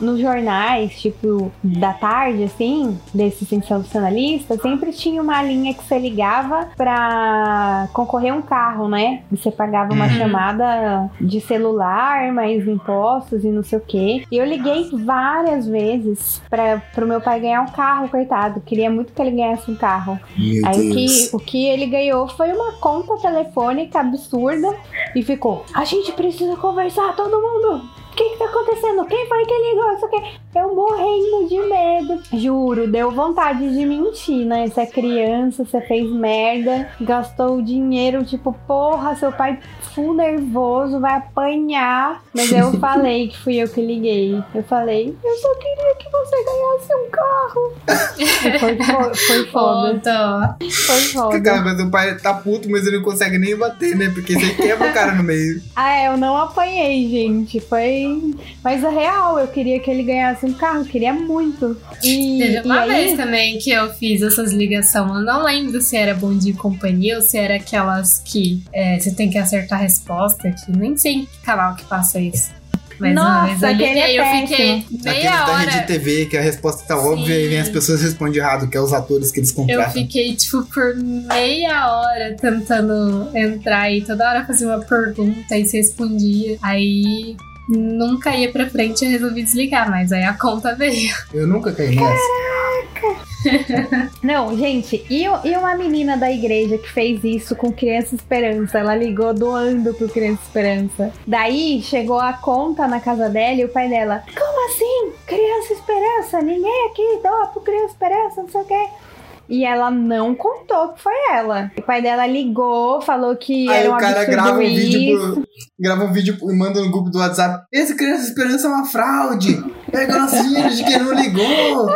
nos jornais, tipo, da tarde, assim, desses sensacionalistas, sempre tinha uma linha que você ligava pra concorrer um carro, né? E você pagava uma Uhum. chamada de celular, mais impostos e não sei o quê. E eu liguei várias vezes pra, pro meu pai ganhar um carro, coitado. Queria muito que ele ganhasse um carro. Meu Aí o que, Deus. o que ele ganhou foi uma conta telefônica absurda e ficou: a gente precisa conversar, todo mundo. O que, que tá acontecendo? Quem foi que ligou? Isso aqui. Eu morrendo de medo. Juro, deu vontade de mentir, né? Você é criança, você fez merda, gastou o dinheiro, tipo, porra, seu pai full nervoso, vai apanhar. Mas eu falei que fui eu que liguei. Eu falei, eu só queria que você ganhasse um carro. Foi, foi, foi foda. Foda. Foi foda. Cara, mas o pai tá puto, mas ele não consegue nem bater, né? Porque você quebra o cara no meio. Ah, é, eu não apanhei, gente. Foi. Mas é real, eu queria que ele ganhasse um carro, queria muito. E, Teve e uma aí, vez também que eu fiz essas ligações. Eu não lembro se era bom de companhia ou se era aquelas que é, você tem que acertar a resposta. Que nem sei que canal que passa isso. Mas uma vez Nossa, eu aquele liguei, é eu fiquei meia da Rede hora. TV, que a resposta tá óbvia e vem as pessoas respondem errado, que é os atores que eles Eu contratam. fiquei, tipo, por meia hora tentando entrar e toda hora fazia uma pergunta e você respondia. Aí nunca ia pra frente e resolvi desligar, mas aí a conta veio. Eu nunca caí nessa. Não, gente, e, e uma menina da igreja que fez isso com Criança Esperança? Ela ligou doando pro Criança Esperança. Daí chegou a conta na casa dela e o pai dela: Como assim? Criança Esperança? Ninguém aqui doa pro Criança Esperança, não sei o quê. E ela não contou que foi ela. O pai dela ligou, falou que Aí era um o cara grava um vídeo pro, grava um vídeo e manda no grupo do WhatsApp. Esse Criança Esperança é uma fraude. Pega nosso dinheiro de quem não ligou.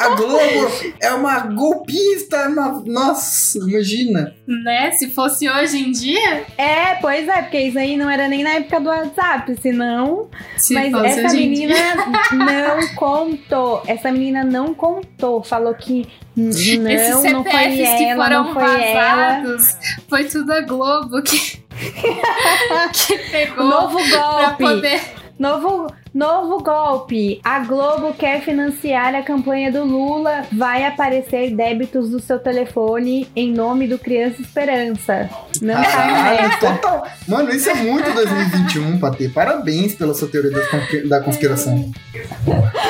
A Globo é uma golpista. é uma- Nossa, imagina. Né? Se fosse hoje em dia, É, pois é, porque isso aí não era nem na época do WhatsApp, senão se Mas fosse essa hoje em menina dia. não contou. Essa menina não contou. Falou que Esses não, não foi CPFs que ela, foram não foi ela. vazados, foi tudo a Globo que, que pegou Novo pra golpe. poder. Novo, novo golpe. A Globo quer financiar a campanha do Lula. Vai aparecer débitos do seu telefone em nome do Criança Esperança. Não Caralho, nessa. total. Mano, isso é muito 2021, Patê. Parabéns pela sua teoria da, conspi- da conspiração.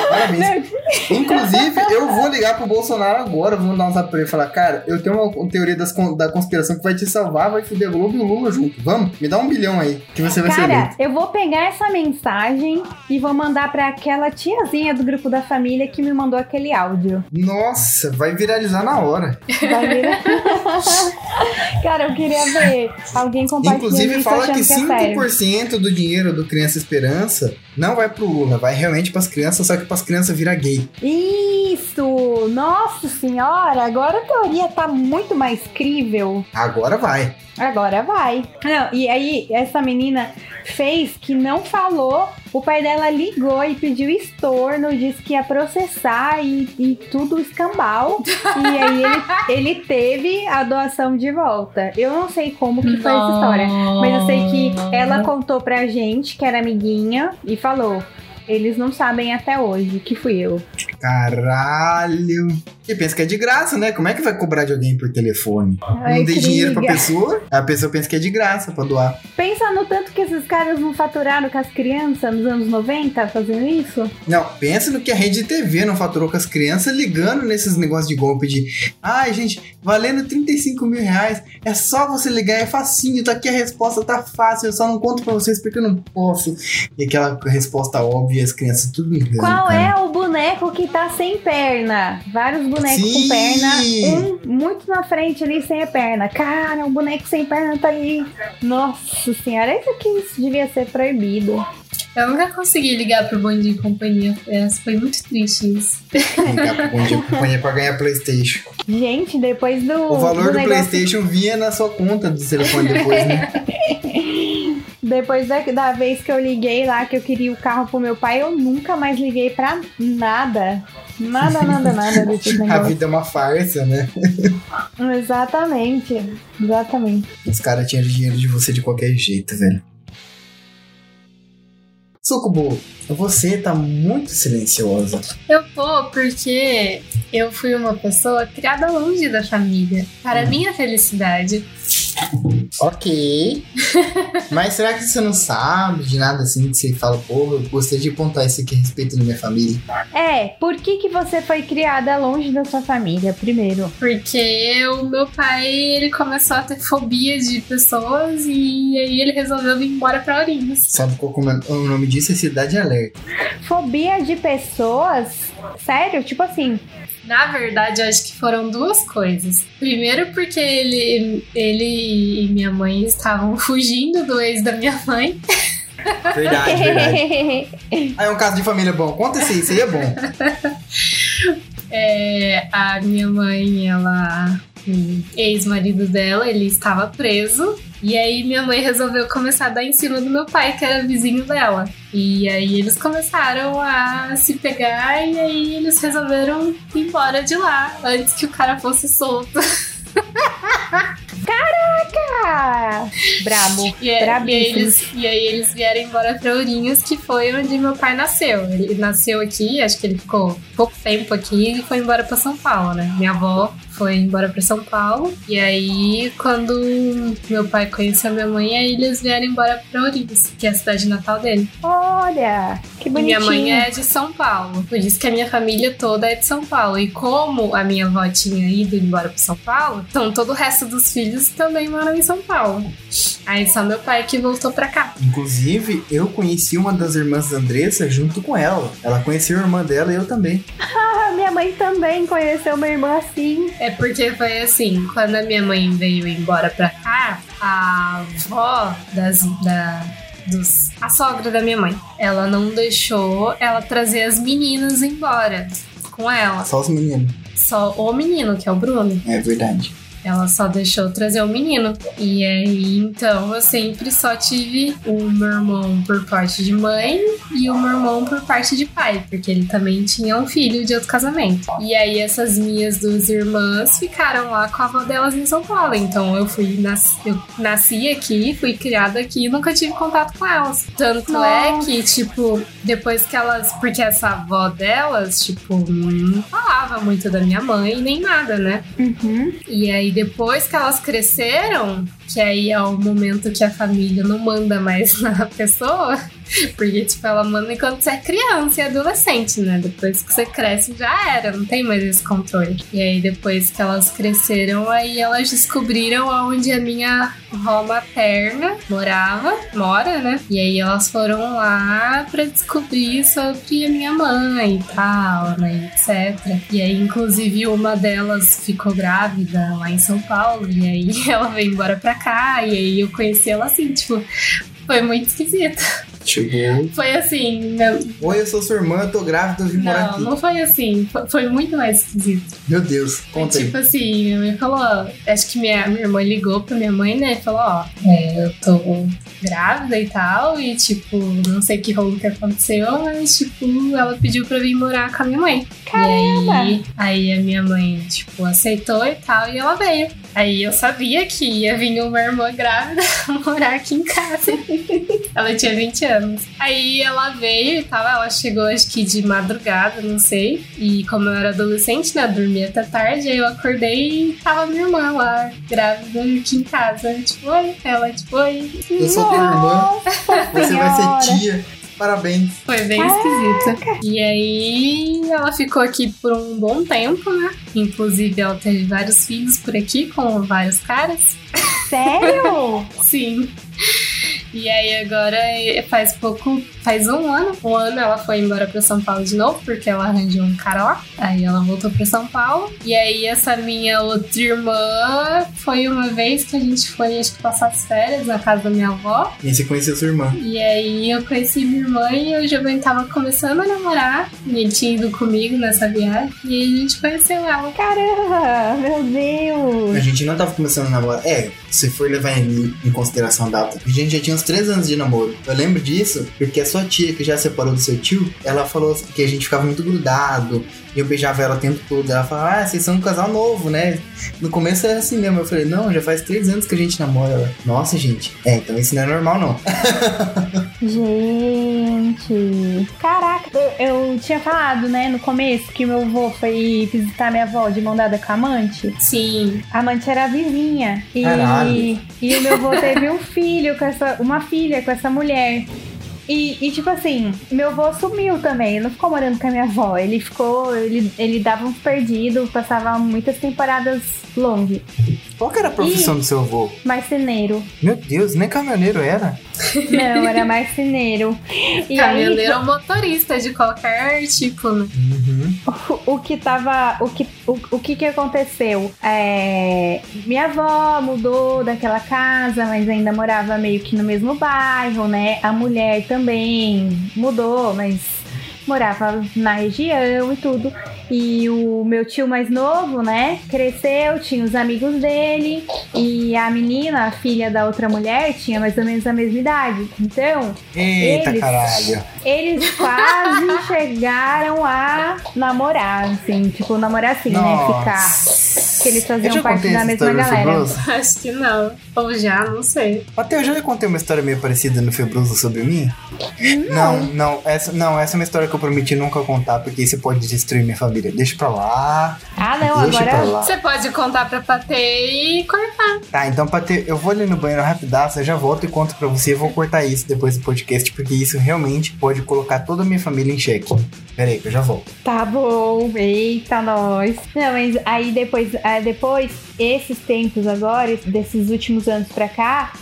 Parabéns. Inclusive, eu vou ligar pro Bolsonaro agora, vou mandar um zap pra ele e falar: Cara, eu tenho uma teoria das da conspiração que vai te salvar, vai foder a Globo e o Lula junto. Vamos, me dá um bilhão aí, que você vai ser Cara, eu vou pegar essa mensagem e vou mandar pra aquela tiazinha do grupo da família que me mandou aquele áudio. Nossa, vai viralizar na hora. Vai virar- Cara, eu queria ver alguém compartilhando Inclusive, fala que que é sério. 5% do dinheiro do Criança Esperança não vai pro Lula, vai realmente pras crianças, só que pras crianças virar gay. Isso! Nossa senhora, agora a teoria tá muito mais crível. Agora vai. Agora vai. Não, e aí, essa menina fez que não falou. O pai dela ligou e pediu estorno, disse que ia processar e, e tudo escambau. e aí ele, ele teve a doação de volta. Eu não sei como que foi essa história. Mas eu sei que ela contou pra gente, que era amiguinha, e falou. Eles não sabem até hoje que fui eu. Caralho. E pensa que é de graça, né? Como é que vai cobrar de alguém por telefone? Ai, não dei dinheiro pra pessoa, a pessoa pensa que é de graça pra doar. Pensa no tanto que esses caras não faturaram com as crianças nos anos 90 fazendo isso. Não, pensa no que a rede TV não faturou com as crianças ligando nesses negócios de golpe de ai, gente, valendo 35 mil reais, é só você ligar, é facinho, tá aqui a resposta, tá fácil, eu só não conto pra vocês porque eu não posso. E aquela resposta óbvia, as crianças tudo ligando. Qual cara. é o boneco que tá sem perna? Vários bonecos Sim. com perna, um muito na frente ali sem a perna. Cara, um boneco sem perna tá ali. Nossa senhora, isso aqui devia ser proibido. Eu nunca consegui ligar pro Bom Dia e Companhia. É, foi muito triste isso. Ligar pro Bom Dia e Companhia pra ganhar Playstation. Gente, depois do. O valor do, do negócio... Playstation vinha na sua conta do telefone depois, né? Depois da, da vez que eu liguei lá, que eu queria o carro pro meu pai, eu nunca mais liguei pra nada. Nada, nada, nada desse A vida é uma farsa, né? Exatamente. Exatamente. Os caras tinham dinheiro de você de qualquer jeito, velho. Sucubo, você tá muito silenciosa. Eu tô porque eu fui uma pessoa criada longe da família. Para minha felicidade. Ok. Mas será que você não sabe de nada assim que você fala, pô, eu gostaria de contar isso aqui a respeito da minha família? É, por que, que você foi criada longe da sua família, primeiro? Porque o meu pai, ele começou a ter fobia de pessoas e aí ele resolveu vir embora pra Ourinhos. Sabe qual é o nome disso? É Cidade Alerta. Fobia de pessoas? Sério? Tipo assim, Na verdade, eu acho que foram duas coisas. Primeiro, porque ele, ele e minha mãe estavam fugindo do ex da minha mãe. Verdade, verdade. Ah, é um caso de família bom. Conta esse aí, isso aí é bom. É, a minha mãe, ela. O ex-marido dela, ele estava preso. E aí minha mãe resolveu começar a dar em cima do meu pai, que era vizinho dela. E aí eles começaram a se pegar e aí eles resolveram ir embora de lá antes que o cara fosse solto. ah, brabo. E, e, aí Brabíssimo. eles, e aí eles vieram embora pra Ourinhos, que foi onde meu pai nasceu. Ele nasceu aqui, acho que ele ficou pouco tempo aqui e foi embora pra São Paulo, né? Minha avó foi embora pra São Paulo. E aí, quando meu pai conheceu minha mãe, aí eles vieram embora pra Ourinhos, que é a cidade natal dele. Olha, que E bonitinho. minha mãe é de São Paulo. Por isso que a minha família toda é de São Paulo. E como a minha avó tinha ido embora pra São Paulo, então todo o resto dos filhos também moram em São Paulo. Aí só meu pai que voltou pra cá. Inclusive, eu conheci uma das irmãs da Andressa junto com ela. Ela conheceu a irmã dela e eu também. Ah, minha mãe também conheceu uma irmã assim. É porque foi assim, quando a minha mãe veio embora pra cá, a avó das, da, dos, a sogra da minha mãe, ela não deixou ela trazer as meninas embora com ela. Só os meninos. Só o menino, que é o Bruno. É verdade. Ela só deixou trazer o menino. E aí, então, eu sempre só tive o meu irmão por parte de mãe e o meu irmão por parte de pai, porque ele também tinha um filho de outro casamento. E aí, essas minhas duas irmãs ficaram lá com a avó delas em São Paulo. Então, eu fui, nas, eu nasci aqui, fui criada aqui e nunca tive contato com elas. Tanto é Nossa. que, tipo, depois que elas. Porque essa avó delas, tipo, não falava muito da minha mãe nem nada, né? Uhum. E aí, depois que elas cresceram, que aí é o momento que a família não manda mais na pessoa, porque, tipo, ela manda enquanto você é criança e adolescente, né? Depois que você cresce, já era, não tem mais esse controle. E aí, depois que elas cresceram, aí elas descobriram onde a minha avó materna morava, mora, né? E aí elas foram lá pra descobrir sobre a minha mãe e tal, né? Etc. E aí, inclusive, uma delas ficou grávida lá em São Paulo, e aí ela veio embora pra cá, e aí eu conheci ela assim, tipo, foi muito esquisito. Chegou. Foi assim, meu- Oi, eu sou sua irmã, eu tô grávida, eu vim morar não, aqui. não foi assim, foi, foi muito mais esquisito. Meu Deus, conta aí. tipo assim, minha mãe falou, acho que minha, minha irmã ligou pra minha mãe, né? e Falou, ó, é, eu tô grávida e tal, e tipo, não sei que rolo que aconteceu, mas tipo, ela pediu pra vir morar com a minha mãe. Caramba! E aí, aí a minha mãe, tipo, aceitou e tal, e ela veio. Aí eu sabia que ia vir uma irmã grávida morar aqui em casa. ela tinha 20 anos. Aí ela veio e tal, ela chegou acho que de madrugada, não sei. E como eu era adolescente, né, dormia até tarde, aí eu acordei e tava minha irmã lá, grávida, aqui em casa. Tipo, oi, ela, tipo, oi. Eu sou tua irmã, você vai ser tia. Parabéns. Foi bem esquisita. E aí ela ficou aqui por um bom tempo, né? Inclusive ela teve vários filhos por aqui com vários caras. Sério? Sim. E aí agora faz pouco, faz um ano, um ano ela foi embora pra São Paulo de novo, porque ela arranjou um cara lá. Aí ela voltou pra São Paulo. E aí essa minha outra irmã foi uma vez que a gente foi, acho que passar as férias na casa da minha avó. E aí você conheceu sua irmã. E aí eu conheci minha irmã e o Giovanni tava começando a namorar. E ele tinha ido comigo nessa viagem. E aí a gente conheceu ela. Caramba, meu Deus. A gente não tava começando a namorar. É, se for levar em, em consideração a data, a gente já tinha uns 3 anos de namoro. Eu lembro disso porque a sua tia, que já separou do seu tio, ela falou que a gente ficava muito grudado. E eu beijava ela o tempo todo. Ela falava, ah, vocês são um casal novo, né? No começo era assim mesmo. Eu falei, não, já faz 3 anos que a gente namora. Ela, Nossa, gente. É, então isso não é normal, não. Gente, caraca, eu, eu tinha falado, né, no começo que meu avô foi visitar minha avó de mão dada com a amante. Sim. A amante era a vizinha. E, Caralho. e o meu avô teve um filho com essa, uma filha com essa mulher. E, e, tipo assim, meu avô sumiu também, ele não ficou morando com a minha avó. Ele ficou, ele, ele dava uns perdidos, passava muitas temporadas longe. Qual que era a profissão Ih. do seu avô? Marceneiro. Meu Deus, nem caminhoneiro era. Não, era marceneiro. E Caminhoneiro aí, ou motorista de qualquer tipo, né? Uhum. o, o que tava. O que, o, o que que aconteceu? É, minha avó mudou daquela casa, mas ainda morava meio que no mesmo bairro, né? A mulher também mudou, mas morava na região e tudo. E o meu tio mais novo, né, cresceu, tinha os amigos dele, e a menina, a filha da outra mulher, tinha mais ou menos a mesma idade. Então, Eita Eles- caralho. eles quase chegaram a namorar, assim, tipo, namorar assim, né? Nossa. Ficar. Que eles Eu faziam já parte da mesma galera. Acho que não. Ou já, não sei. Até eu já contei uma história meio parecida no Febroso sobre mim? Não, não, essa, não, essa é uma história que eu prometi nunca contar, porque isso pode destruir minha família. Deixa pra lá. Ah, não, agora. lá. Você pode contar pra Patê e cortar. Tá, então pra ter, eu vou ali no banheiro rapidaço, eu já volto e conto pra você. Eu vou cortar isso depois do podcast, porque isso realmente pode colocar toda a minha família em xeque. Pera aí, que eu já volto. Tá bom, eita, nós. Não, mas aí depois, aí depois, esses tempos agora, desses últimos anos pra cá,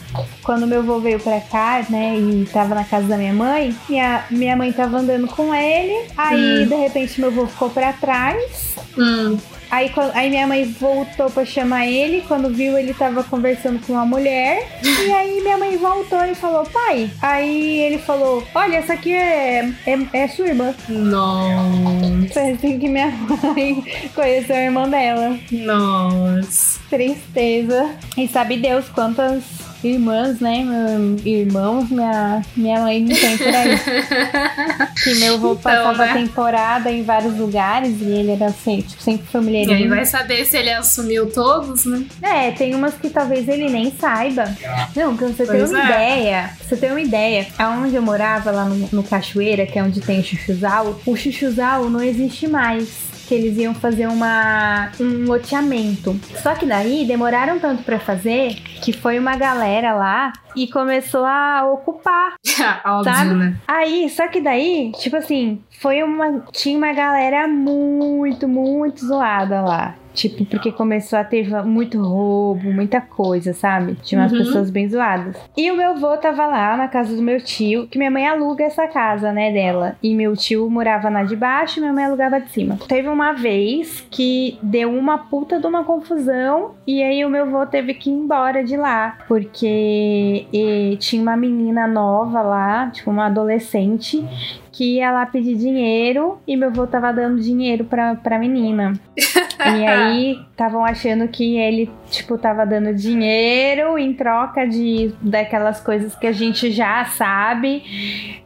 quando meu avô veio pra cá, né, e tava na casa da minha mãe, minha, minha mãe tava andando com ele, aí de repente meu avô ficou pra trás, Hum. Aí, aí minha mãe voltou pra chamar ele. Quando viu, ele tava conversando com uma mulher. E aí minha mãe voltou e falou, pai. Aí ele falou: Olha, essa aqui é, é, é sua irmã. Nossa. Foi assim que minha mãe conheceu a irmã dela. Nossa. Tristeza. E sabe Deus quantas irmãs, né? meu- Irmãos, minha, minha mãe não tem por aí. que meu avô Então, passava né? temporada em vários lugares e ele era assim, tipo, sempre E aí vai saber se ele assumiu todos, né? É, tem umas que talvez ele nem saiba. Não, pra você ter uma é. ideia, pra você ter uma ideia, aonde eu morava, lá no, no Cachoeira, que é onde tem o Chuchuzal, o Chuchuzal não existe mais. Que eles iam fazer uma, um loteamento. Só que daí demoraram tanto pra fazer que foi uma galera lá e começou a ocupar. Óbvio, Sabe? né? Aí, só que daí, tipo assim, foi uma. Tinha uma galera muito, muito zoada lá. Tipo, porque começou a ter muito roubo, muita coisa, sabe? Tinha umas Uhum. pessoas bem zoadas. E o meu avô tava lá na casa do meu tio, que minha mãe aluga essa casa, né, dela. E meu tio morava na de baixo e minha mãe alugava de cima. Teve uma vez que deu uma puta de uma confusão e aí o meu avô teve que ir embora de lá, porque eh, tinha uma menina nova lá, tipo uma adolescente, que ia lá pedir dinheiro e meu avô tava dando dinheiro pra, pra menina. E aí estavam achando que ele, tipo, tava dando dinheiro em troca de daquelas coisas que a gente já sabe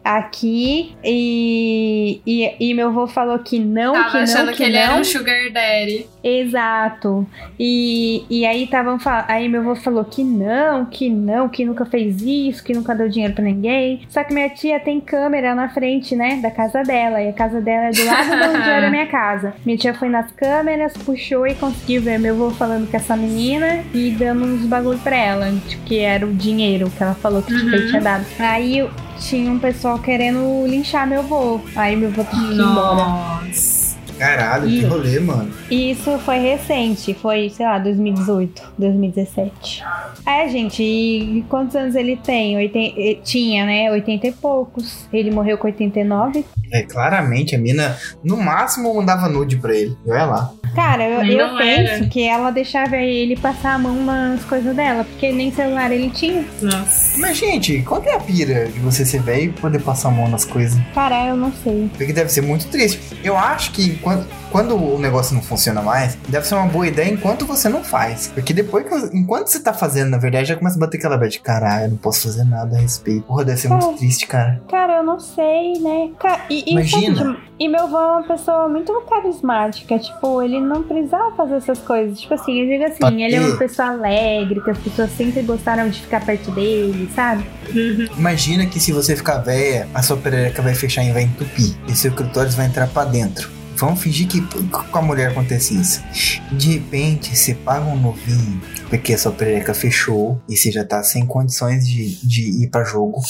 aqui. E, e, e meu avô falou que não, Tava que não, achando que, que, ele não. era um sugar daddy. Exato. E, e aí estavam aí meu avô falou que não, que não, que nunca fez isso, que nunca deu dinheiro pra ninguém. Só que minha tia tem câmera na frente, né, da casa dela, e a casa dela é do lado de onde era a minha casa. Minha tia foi nas câmeras, puxou e conseguiu ver meu avô falando com essa menina e dando uns bagulho pra ela, tipo, que era o dinheiro que ela falou que ele tinha dado. Aí tinha um pessoal querendo linchar meu avô. Aí meu avô teve que ir embora. Nossa. Caralho, que E- rolê, mano. E isso foi recente, foi, sei lá, 2018, 2017. É, gente, e quantos anos ele tem? Oiten- eh, Tinha, né? 80 e poucos. Ele morreu com 89. É, claramente, a mina, no máximo, mandava nude pra ele. Olha lá. Cara, eu, eu penso era. que ela deixava ele passar a mão nas coisas dela, porque nem celular ele tinha. Nossa. Mas, gente, qual que é a pira de você ser velho e poder passar a mão nas coisas? Cara, eu não sei. Porque deve ser muito triste. Eu acho que quando, quando o negócio não funciona mais, deve ser uma boa ideia enquanto você não faz. Porque depois que você- enquanto você tá fazendo, na verdade, já começa a bater aquela bad de caralho, eu não posso fazer nada a respeito. Porra, deve ser muito É. triste, cara. Cara, eu não sei, né? Ca- e, e, Imagina. sabe, e meu avô é uma pessoa muito carismática. Tipo, ele não precisava fazer essas coisas. Tipo assim, eu digo assim, ele é uma pessoa alegre, que as pessoas sempre gostaram de ficar perto dele, sabe? Imagina que se você ficar velha, a sua perereca vai fechar e vai entupir. E seu clitóris vai entrar pra dentro. Vamos fingir que com a mulher acontece isso. De repente, você paga um novinho, porque a sua perereca fechou e você já tá sem condições de, de ir pra jogo.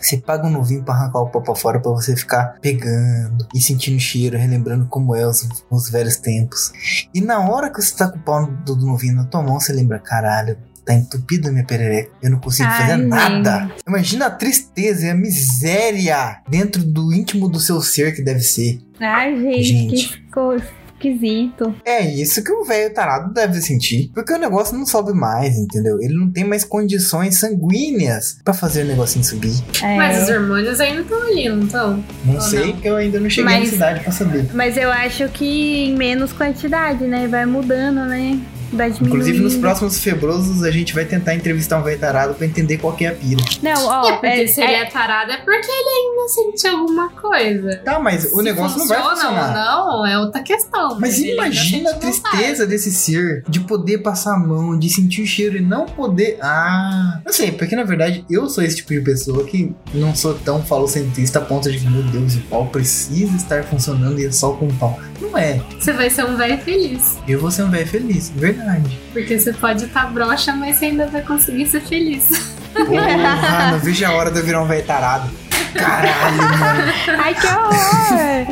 Você paga um novinho pra arrancar o pau pra fora pra você ficar pegando e sentindo cheiro, relembrando como é os, os velhos tempos. E na hora que você tá com o pau do novinho na tua mão, você lembra, caralho, tá entupido a minha perereca. Eu não consigo Ai, fazer nada. Imagina a tristeza e a miséria dentro do íntimo do seu ser que deve ser. Ai, gente, Gente. que ficou esquisito. É isso que o velho tarado deve sentir. Porque o negócio não sobe mais, entendeu? Ele não tem mais condições sanguíneas pra fazer o negocinho subir. É, Mas os hormônios ainda estão ali, não estão? Não Ou sei, não? porque eu ainda não cheguei na Mas- cidade pra saber. Mas eu acho que em menos quantidade, né? Vai mudando, né? Vai Inclusive, nos próximos febrosos, a gente vai tentar entrevistar um velho tarado pra entender qual que é a pira. Não, ó, É porque é- se ele é- é tarado é porque ele ainda sente alguma coisa. Tá, mas o Se negócio não vai funciona funcionar. ou não, é outra questão. Mas imagina a tristeza desse ser de poder passar a mão, de sentir o cheiro e não poder. Ah, não sei, porque na verdade eu sou esse tipo de pessoa que não sou tão falocentrista a ponto de que, meu Deus, o pau precisa estar funcionando e é só com o pau. Não é. Você vai ser um velho feliz. Eu vou ser um velho feliz, verdade. Porque você pode estar broxa, mas você ainda vai conseguir ser feliz. Porra, não vejo a hora de eu virar um velho tarado. Caralho, mano. Ai, que horror!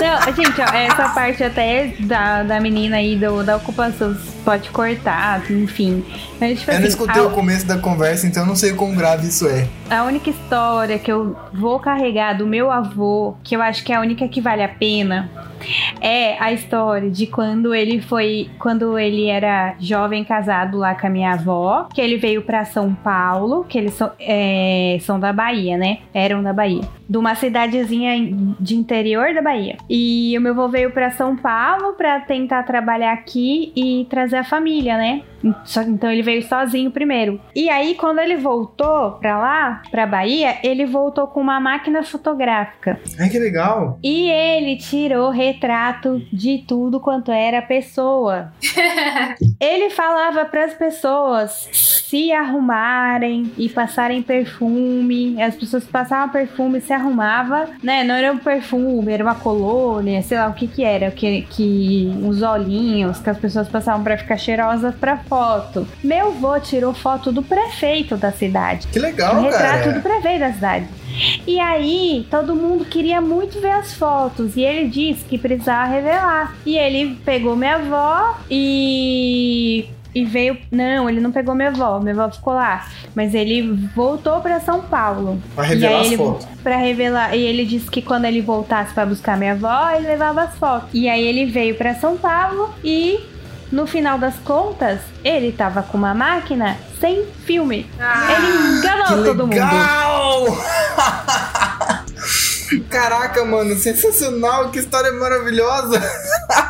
Não, gente, ó, essa parte até da, da menina aí do, da ocupação pode cortar, enfim. Mas, tipo Eu não assim, escutei a- o começo da conversa, então eu não sei quão grave isso é. A única história que eu vou carregar do meu avô, que eu acho que é a única que vale a pena, é a história de quando ele foi, quando ele era jovem casado lá com a minha avó, que ele veio pra São Paulo, que eles são, é, são da Bahia, né? Eram da Bahia. De uma cidadezinha de interior da Bahia. E o meu avô veio pra São Paulo pra tentar trabalhar aqui e trazer a família, né? Só- Então ele veio sozinho primeiro. E aí, quando ele voltou pra lá, pra Bahia, ele voltou com uma máquina fotográfica. Ai, que legal. E ele tirou retrato de tudo quanto era pessoa. Ele falava pras pessoas se arrumarem e passarem perfume. As pessoas passavam perfume e se arrumava, né? Não era um perfume, era uma colônia, sei lá o que que era, que, que uns olhinhos que as pessoas passavam pra ficar cheirosas pra foto. Meu vô tirou foto do prefeito da cidade. Que Um legal, retrato cara. do prefeito da cidade. E aí, todo mundo queria muito ver as fotos. E ele disse que precisava revelar. E ele pegou minha avó e. E veio. Não, ele não pegou minha avó. Minha avó ficou lá. Mas ele voltou pra São Paulo. Pra e revelar aí as ele fotos. Pra revelar. E ele disse que quando ele voltasse pra buscar minha avó, ele levava as fotos. E aí ele veio pra São Paulo e. No final das contas, ele tava com uma máquina sem filme. Ele enganou Que todo mundo. Caraca, mano, sensacional, que história maravilhosa.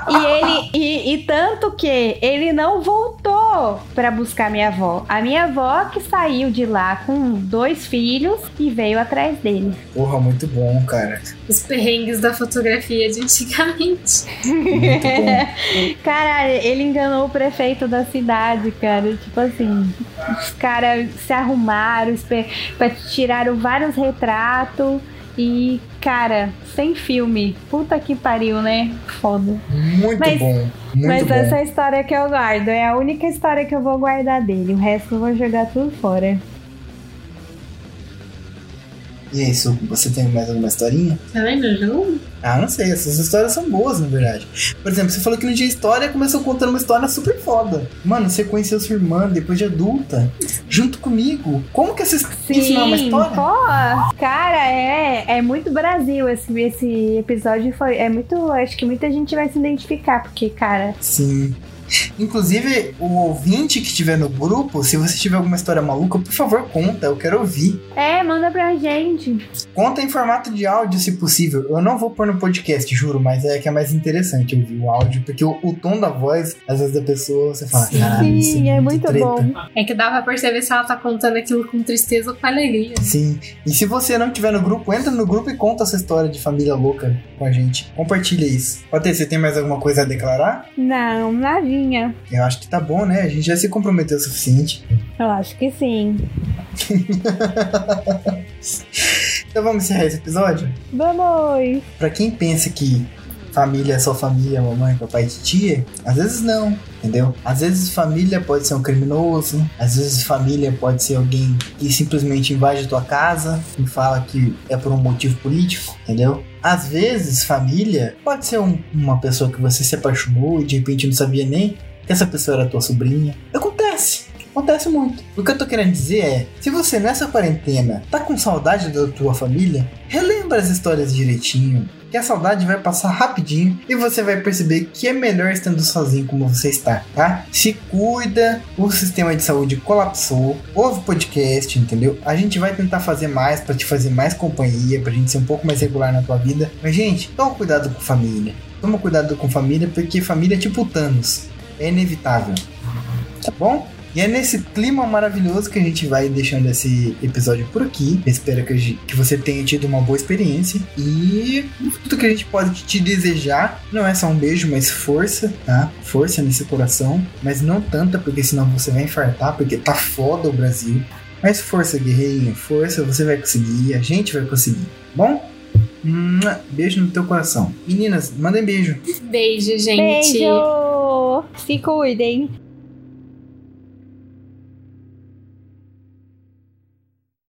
E ele e, e tanto que ele não voltou pra buscar minha avó. A minha avó que saiu de lá com dois filhos e veio atrás dele. Porra, muito bom, cara. Os perrengues da fotografia de antigamente. Muito bom. Cara, ele enganou o prefeito da cidade, cara. Tipo assim, os caras se arrumaram, tiraram vários retratos e, cara, sem filme. Puta que pariu, né? Foda. Muito Mas- bom. Muito Mas bom. essa é a história que eu guardo. É a única história que eu vou guardar dele. O resto eu vou jogar tudo fora. E aí, Su, você tem mais alguma historinha? Você lembra de? Ah, não sei, essas histórias são boas, na verdade. Por exemplo, você falou que no dia história começou contando uma história super foda. Mano, você conheceu sua irmã depois de adulta, junto comigo. Como que essa não é uma Sim, história? pô, cara, é, é muito Brasil esse, esse episódio. Foi, é muito. Acho que muita gente vai se identificar, porque, cara, Sim. Inclusive, o ouvinte que estiver no grupo, se você tiver alguma história maluca, por favor, conta, eu quero ouvir. é, manda pra gente. Conta em formato de áudio, se possível. Eu não vou pôr no podcast, juro, mas é que é mais interessante ouvir o áudio, porque o, o tom da voz, às vezes, da pessoa, você fala, Sim. caralho, isso Sim, é muito treta." bom. É que dá pra perceber se ela tá contando aquilo com tristeza ou com alegria. Sim. E se você não tiver no grupo, entra no grupo e conta essa história de família louca com a gente. Compartilha isso. Patrícia, você tem mais alguma coisa a declarar? Não, Eu acho que tá bom, né? A gente já se comprometeu o suficiente. Eu acho que sim. Então vamos encerrar esse episódio? Vamos! Pra quem pensa que família é só família, mamãe, papai e tia, às vezes não, entendeu? Às vezes família pode ser um criminoso, às vezes família pode ser alguém que simplesmente invade a tua casa e fala que é por um motivo político, entendeu? Às vezes família pode ser um- uma pessoa que você se apaixonou e de repente não sabia nem que essa pessoa era tua sobrinha. Acontece. Acontece muito. O que eu tô querendo dizer é, se você nessa quarentena tá com saudade da tua família, relembra as histórias direitinho, que a saudade vai passar rapidinho e você vai perceber que é melhor estando sozinho como você está, tá? Se cuida, o sistema de saúde colapsou, ouve podcast, entendeu? A gente vai tentar fazer mais pra te fazer mais companhia, pra gente ser um pouco mais regular na tua vida. Mas gente, toma cuidado com família. Toma cuidado com família, porque família é tipo Thanos. É inevitável. Tá bom? E é nesse clima maravilhoso que a gente vai deixando esse episódio por aqui. Espero que, que você tenha tido uma boa experiência. E tudo que a gente pode te desejar não é só um beijo, mas força, tá? Força nesse coração. Mas não tanta, porque senão você vai infartar, porque tá foda o Brasil. Mas força, guerreirinho, força, você vai conseguir, a gente vai conseguir, bom? Mua, Beijo no teu coração. Meninas, mandem beijo. Beijo, gente. Beijo! Se cuidem!